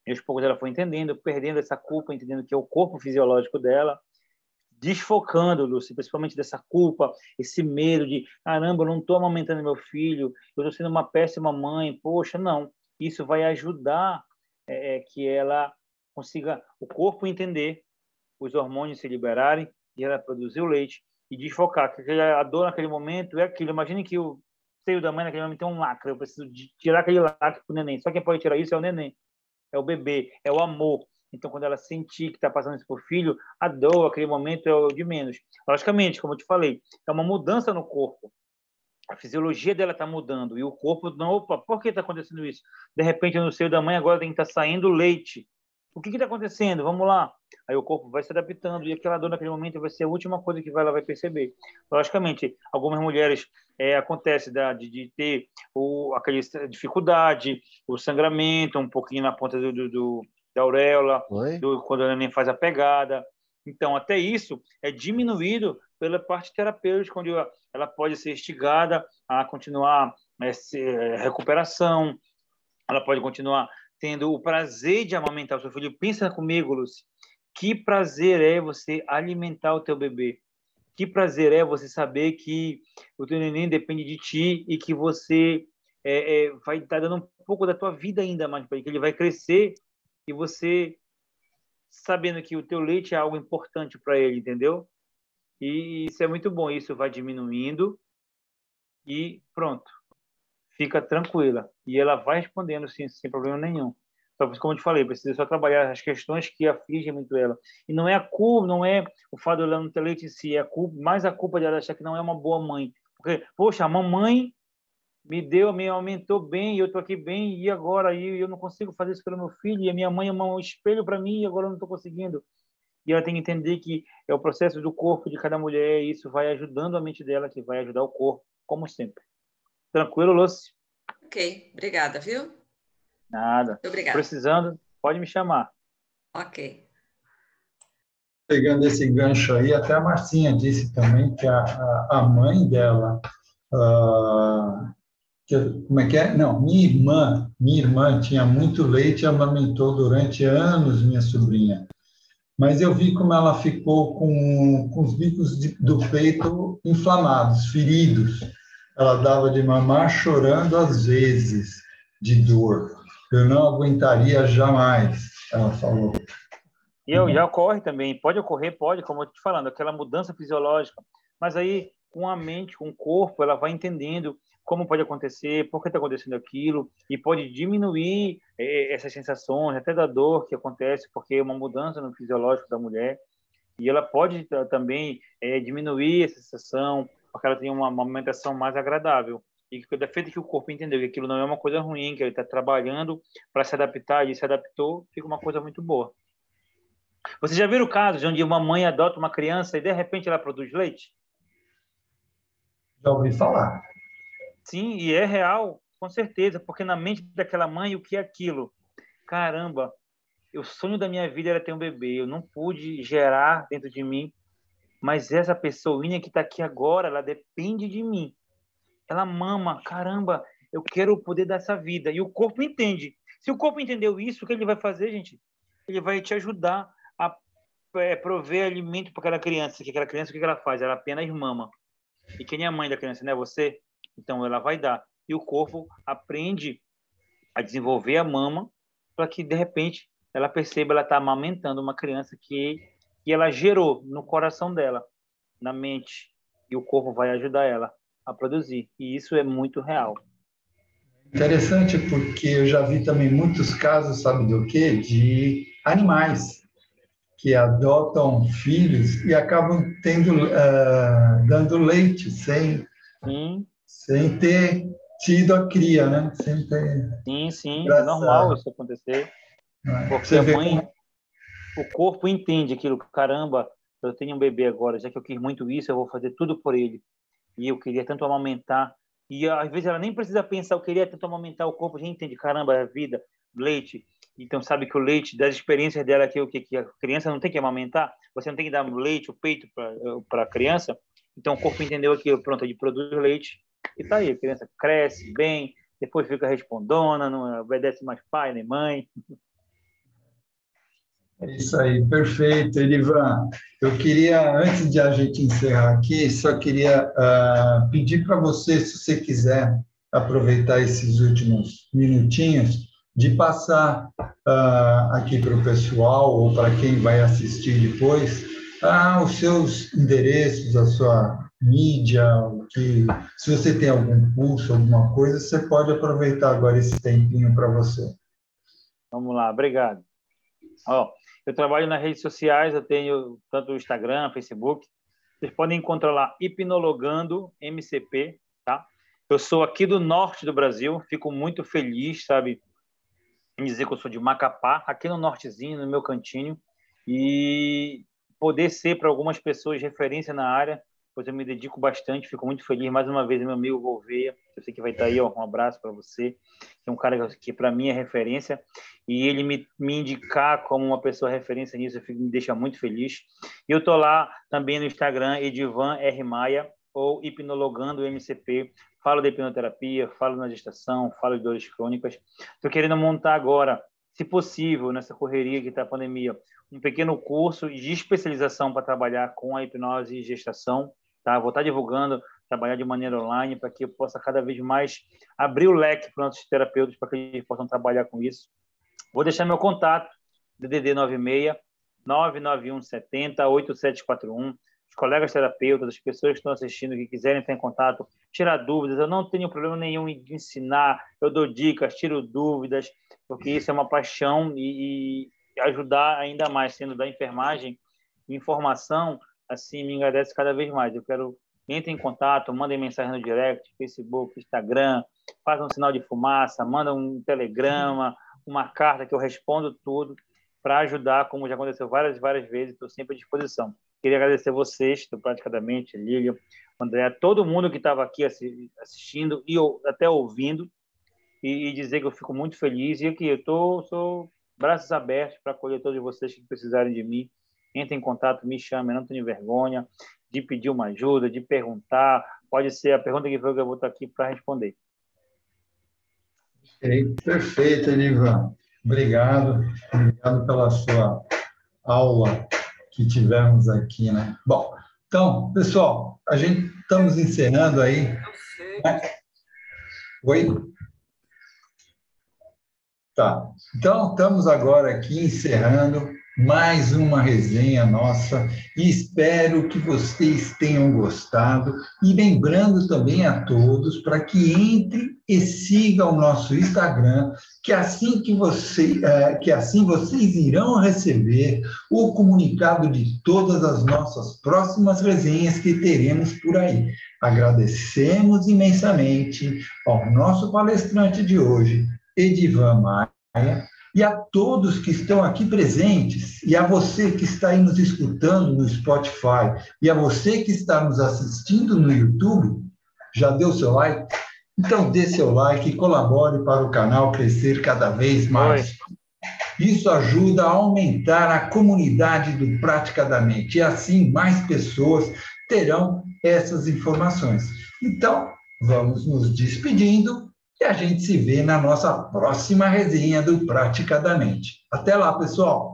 E aos poucos ela foi entendendo, perdendo essa culpa, entendendo que é o corpo fisiológico dela, desfocando, Lúcia, principalmente dessa culpa, esse medo de, caramba, eu não estou amamentando meu filho, eu estou sendo uma péssima mãe, poxa, não. Isso vai ajudar é, é, que ela consiga o corpo entender, os hormônios se liberarem e ela produzir o leite e desfocar, porque a dor naquele momento é aquilo. Imagine que o seio da mãe naquele momento tem um lacre, eu preciso tirar aquele lacre para o neném. Só quem pode tirar isso é o neném, é o bebê, é o amor. Então, quando ela sentir que está passando isso para o filho, a dor, aquele momento é o de menos. Logicamente, como eu te falei, é uma mudança no corpo. A fisiologia dela está mudando e o corpo não. Opa, por que está acontecendo isso? De repente, no seio da mãe agora tem que estar tá saindo leite. O que está acontecendo? Vamos lá. Aí o corpo vai se adaptando e aquela dor naquele momento vai ser a última coisa que ela vai perceber. Logicamente, algumas mulheres é, acontece da, de, de, ter o, aquela dificuldade, o sangramento, um pouquinho na ponta do, do, do da auréola, do, quando a neném faz a pegada. Então, até isso é diminuído pela parte terapêutica, onde ela pode ser instigada a continuar essa é, recuperação, ela pode continuar tendo o prazer de amamentar o seu filho. Pensa comigo, Lucy, que prazer é você alimentar o teu bebê. Que prazer é você saber que o teu neném depende de ti e que você é, é, vai estar dando um pouco da tua vida ainda mais para ele, que ele vai crescer e você sabendo que o teu leite é algo importante para ele, entendeu? E isso é muito bom, isso vai diminuindo e pronto fica tranquila. E ela vai respondendo sim, sem problema nenhum. Só como eu te falei, precisa só trabalhar as questões que afligem muito ela. E não é a culpa, não é o fato dela não ter leite em si, é a culpa, mais a culpa dela achar que não é uma boa mãe. Porque, poxa, a mamãe me deu, me aumentou bem, eu estou aqui bem, e agora eu, eu não consigo fazer isso pelo meu filho, e a minha mãe é um espelho para mim, e agora eu não estou conseguindo. E ela tem que entender que é o processo do corpo de cada mulher, e isso vai ajudando a mente dela, que vai ajudar o corpo, como sempre. Tranquilo, Lúcio? Ok, obrigada, viu? Nada. Muito obrigada. Precisando, pode me chamar. Ok. Pegando esse gancho aí, até a Marcinha disse também que a, a, a mãe dela, uh, que, como é que é? Não, minha irmã, minha irmã tinha muito leite e amamentou durante anos minha sobrinha. Mas eu vi como ela ficou com, com os bicos de, do peito inflamados, feridos ela dava de mamar chorando às vezes. de dor. Eu não aguentaria jamais, ela falou. E eu, já ocorre também, pode ocorrer, pode, como eu te falando, aquela mudança fisiológica, mas aí com a mente, com o corpo, ela vai entendendo como pode acontecer, por que está acontecendo aquilo, e pode diminuir é, essas sensações, até da dor que acontece, porque é uma mudança no fisiológico da mulher, e ela pode também é, diminuir essa sensação, porque ela tem uma, uma alimentação mais agradável. E da feita que o corpo entendeu que aquilo não é uma coisa ruim, que ele está trabalhando para se adaptar e se adaptou, fica uma coisa muito boa. Você já viu o caso de onde uma mãe adota uma criança e de repente ela produz leite? Já ouvi falar. Sim, e é real, com certeza, porque na mente daquela mãe, o que é aquilo? Caramba, o sonho da minha vida era ter um bebê, eu não pude gerar dentro de mim, mas essa pessoinha que está aqui agora, ela depende de mim. Ela mama, caramba, eu quero o poder dessa vida. E o corpo entende. Se o corpo entendeu isso, o que ele vai fazer, gente? Ele vai te ajudar a é, prover alimento para aquela criança. Que aquela criança, o que ela faz? Ela apenas mama. E quem é a mãe da criança, é você? Então ela vai dar. E o corpo aprende a desenvolver a mama para que, de repente, ela perceba ela está amamentando uma criança que, que ela gerou no coração dela, na mente. E o corpo vai ajudar ela a produzir. E isso é muito real. Interessante porque eu já vi também muitos casos, sabe do quê? De animais que adotam filhos e acabam tendo uh, dando leite sem sim. Sem ter tido a cria, né? Sem ter sim, sim, é normal isso acontecer. É. Porque Você a mãe, como... o corpo entende aquilo, caramba, eu tenho um bebê agora, já que eu quis muito isso, eu vou fazer tudo por ele. E eu queria tanto amamentar. E às vezes ela nem precisa pensar, eu queria tanto amamentar, o corpo já entende, caramba, é vida, leite. Então sabe que o leite, das experiências dela, que, que, que a criança não tem que amamentar, você não tem que dar leite, o peito para a criança. Então o corpo entendeu aquilo, pronto, ele produz leite e tá aí, a criança cresce bem, depois fica respondona, não obedece mais pai nem mãe. É isso aí, perfeito, Elivan. Eu queria, antes de a gente encerrar aqui, só queria uh, pedir para você, se você quiser aproveitar esses últimos minutinhos, de passar uh, aqui para o pessoal ou para quem vai assistir depois uh, os seus endereços, a sua mídia, que se você tem algum curso, alguma coisa, você pode aproveitar agora esse tempinho para você. Vamos lá, obrigado. Ó, eu trabalho nas redes sociais, eu tenho tanto o Instagram, Facebook. Vocês podem encontrar lá Hipnologando MCP, tá? Eu sou aqui do norte do Brasil, fico muito feliz, sabe, em dizer que eu sou de Macapá, aqui no nortezinho, no meu cantinho, e poder ser para algumas pessoas referência na área pois eu me dedico bastante, fico muito feliz. Mais uma vez, meu amigo Gouveia, eu sei que vai estar aí, ó, um abraço para você, é um cara que para mim é referência, e ele me, me indicar como uma pessoa referência nisso, fico, me deixa muito feliz. E eu tô lá também no Instagram, Edivan R. Maia, ou Hipnologando MCP, falo de hipnoterapia, falo na gestação, falo de dores crônicas. Estou querendo montar agora, se possível, nessa correria que está a pandemia, um pequeno curso de especialização para trabalhar com a hipnose e gestação, Tá? Vou estar divulgando, trabalhar de maneira online para que eu possa cada vez mais abrir o leque para os nossos terapeutas para que eles possam trabalhar com isso. Vou deixar meu contato, DDD 96 991 70 8741. Os colegas terapeutas, as pessoas que estão assistindo que quiserem estar em contato, tirar dúvidas. Eu não tenho problema nenhum em ensinar, eu dou dicas, tiro dúvidas, porque isso é uma paixão e, e ajudar ainda mais, sendo da enfermagem, informação assim me agradece cada vez mais. Eu quero entre em contato, mandem mensagem no direct, Facebook, Instagram, faz um sinal de fumaça, manda um telegrama, uma carta que eu respondo tudo para ajudar, como já aconteceu várias várias vezes, estou sempre à disposição. Queria agradecer vocês, praticamente, Lília, André, todo mundo que estava aqui assistindo e até ouvindo, e, dizer que eu fico muito feliz e que eu tô, sou braços abertos para acolher todos vocês que precisarem de mim entre em contato, me chame, não tenho vergonha de pedir uma ajuda, de perguntar. Pode ser a pergunta que for que eu vou estar aqui para responder. Perfeito, Elivan. Obrigado. Obrigado pela sua aula que tivemos aqui, né? Bom, então, pessoal, a gente estamos encerrando aí. Né? Oi? Tá. Então, estamos agora aqui encerrando mais uma resenha nossa. E espero que vocês tenham gostado. E lembrando também a todos para que entre e siga o nosso Instagram, que assim que você, é, que assim vocês irão receber o comunicado de todas as nossas próximas resenhas que teremos por aí. Agradecemos imensamente ao nosso palestrante de hoje, Edivan Maia, e a todos que estão aqui presentes, e a você que está aí nos escutando no Spotify, e a você que está nos assistindo no YouTube, já deu seu like? Então dê seu like e colabore para o canal crescer cada vez mais. Oi. Isso ajuda a aumentar a comunidade do Praticadamente, e assim mais pessoas terão essas informações. Então, vamos nos despedindo e a gente se vê na nossa próxima resenha do Praticadamente. Até lá, pessoal!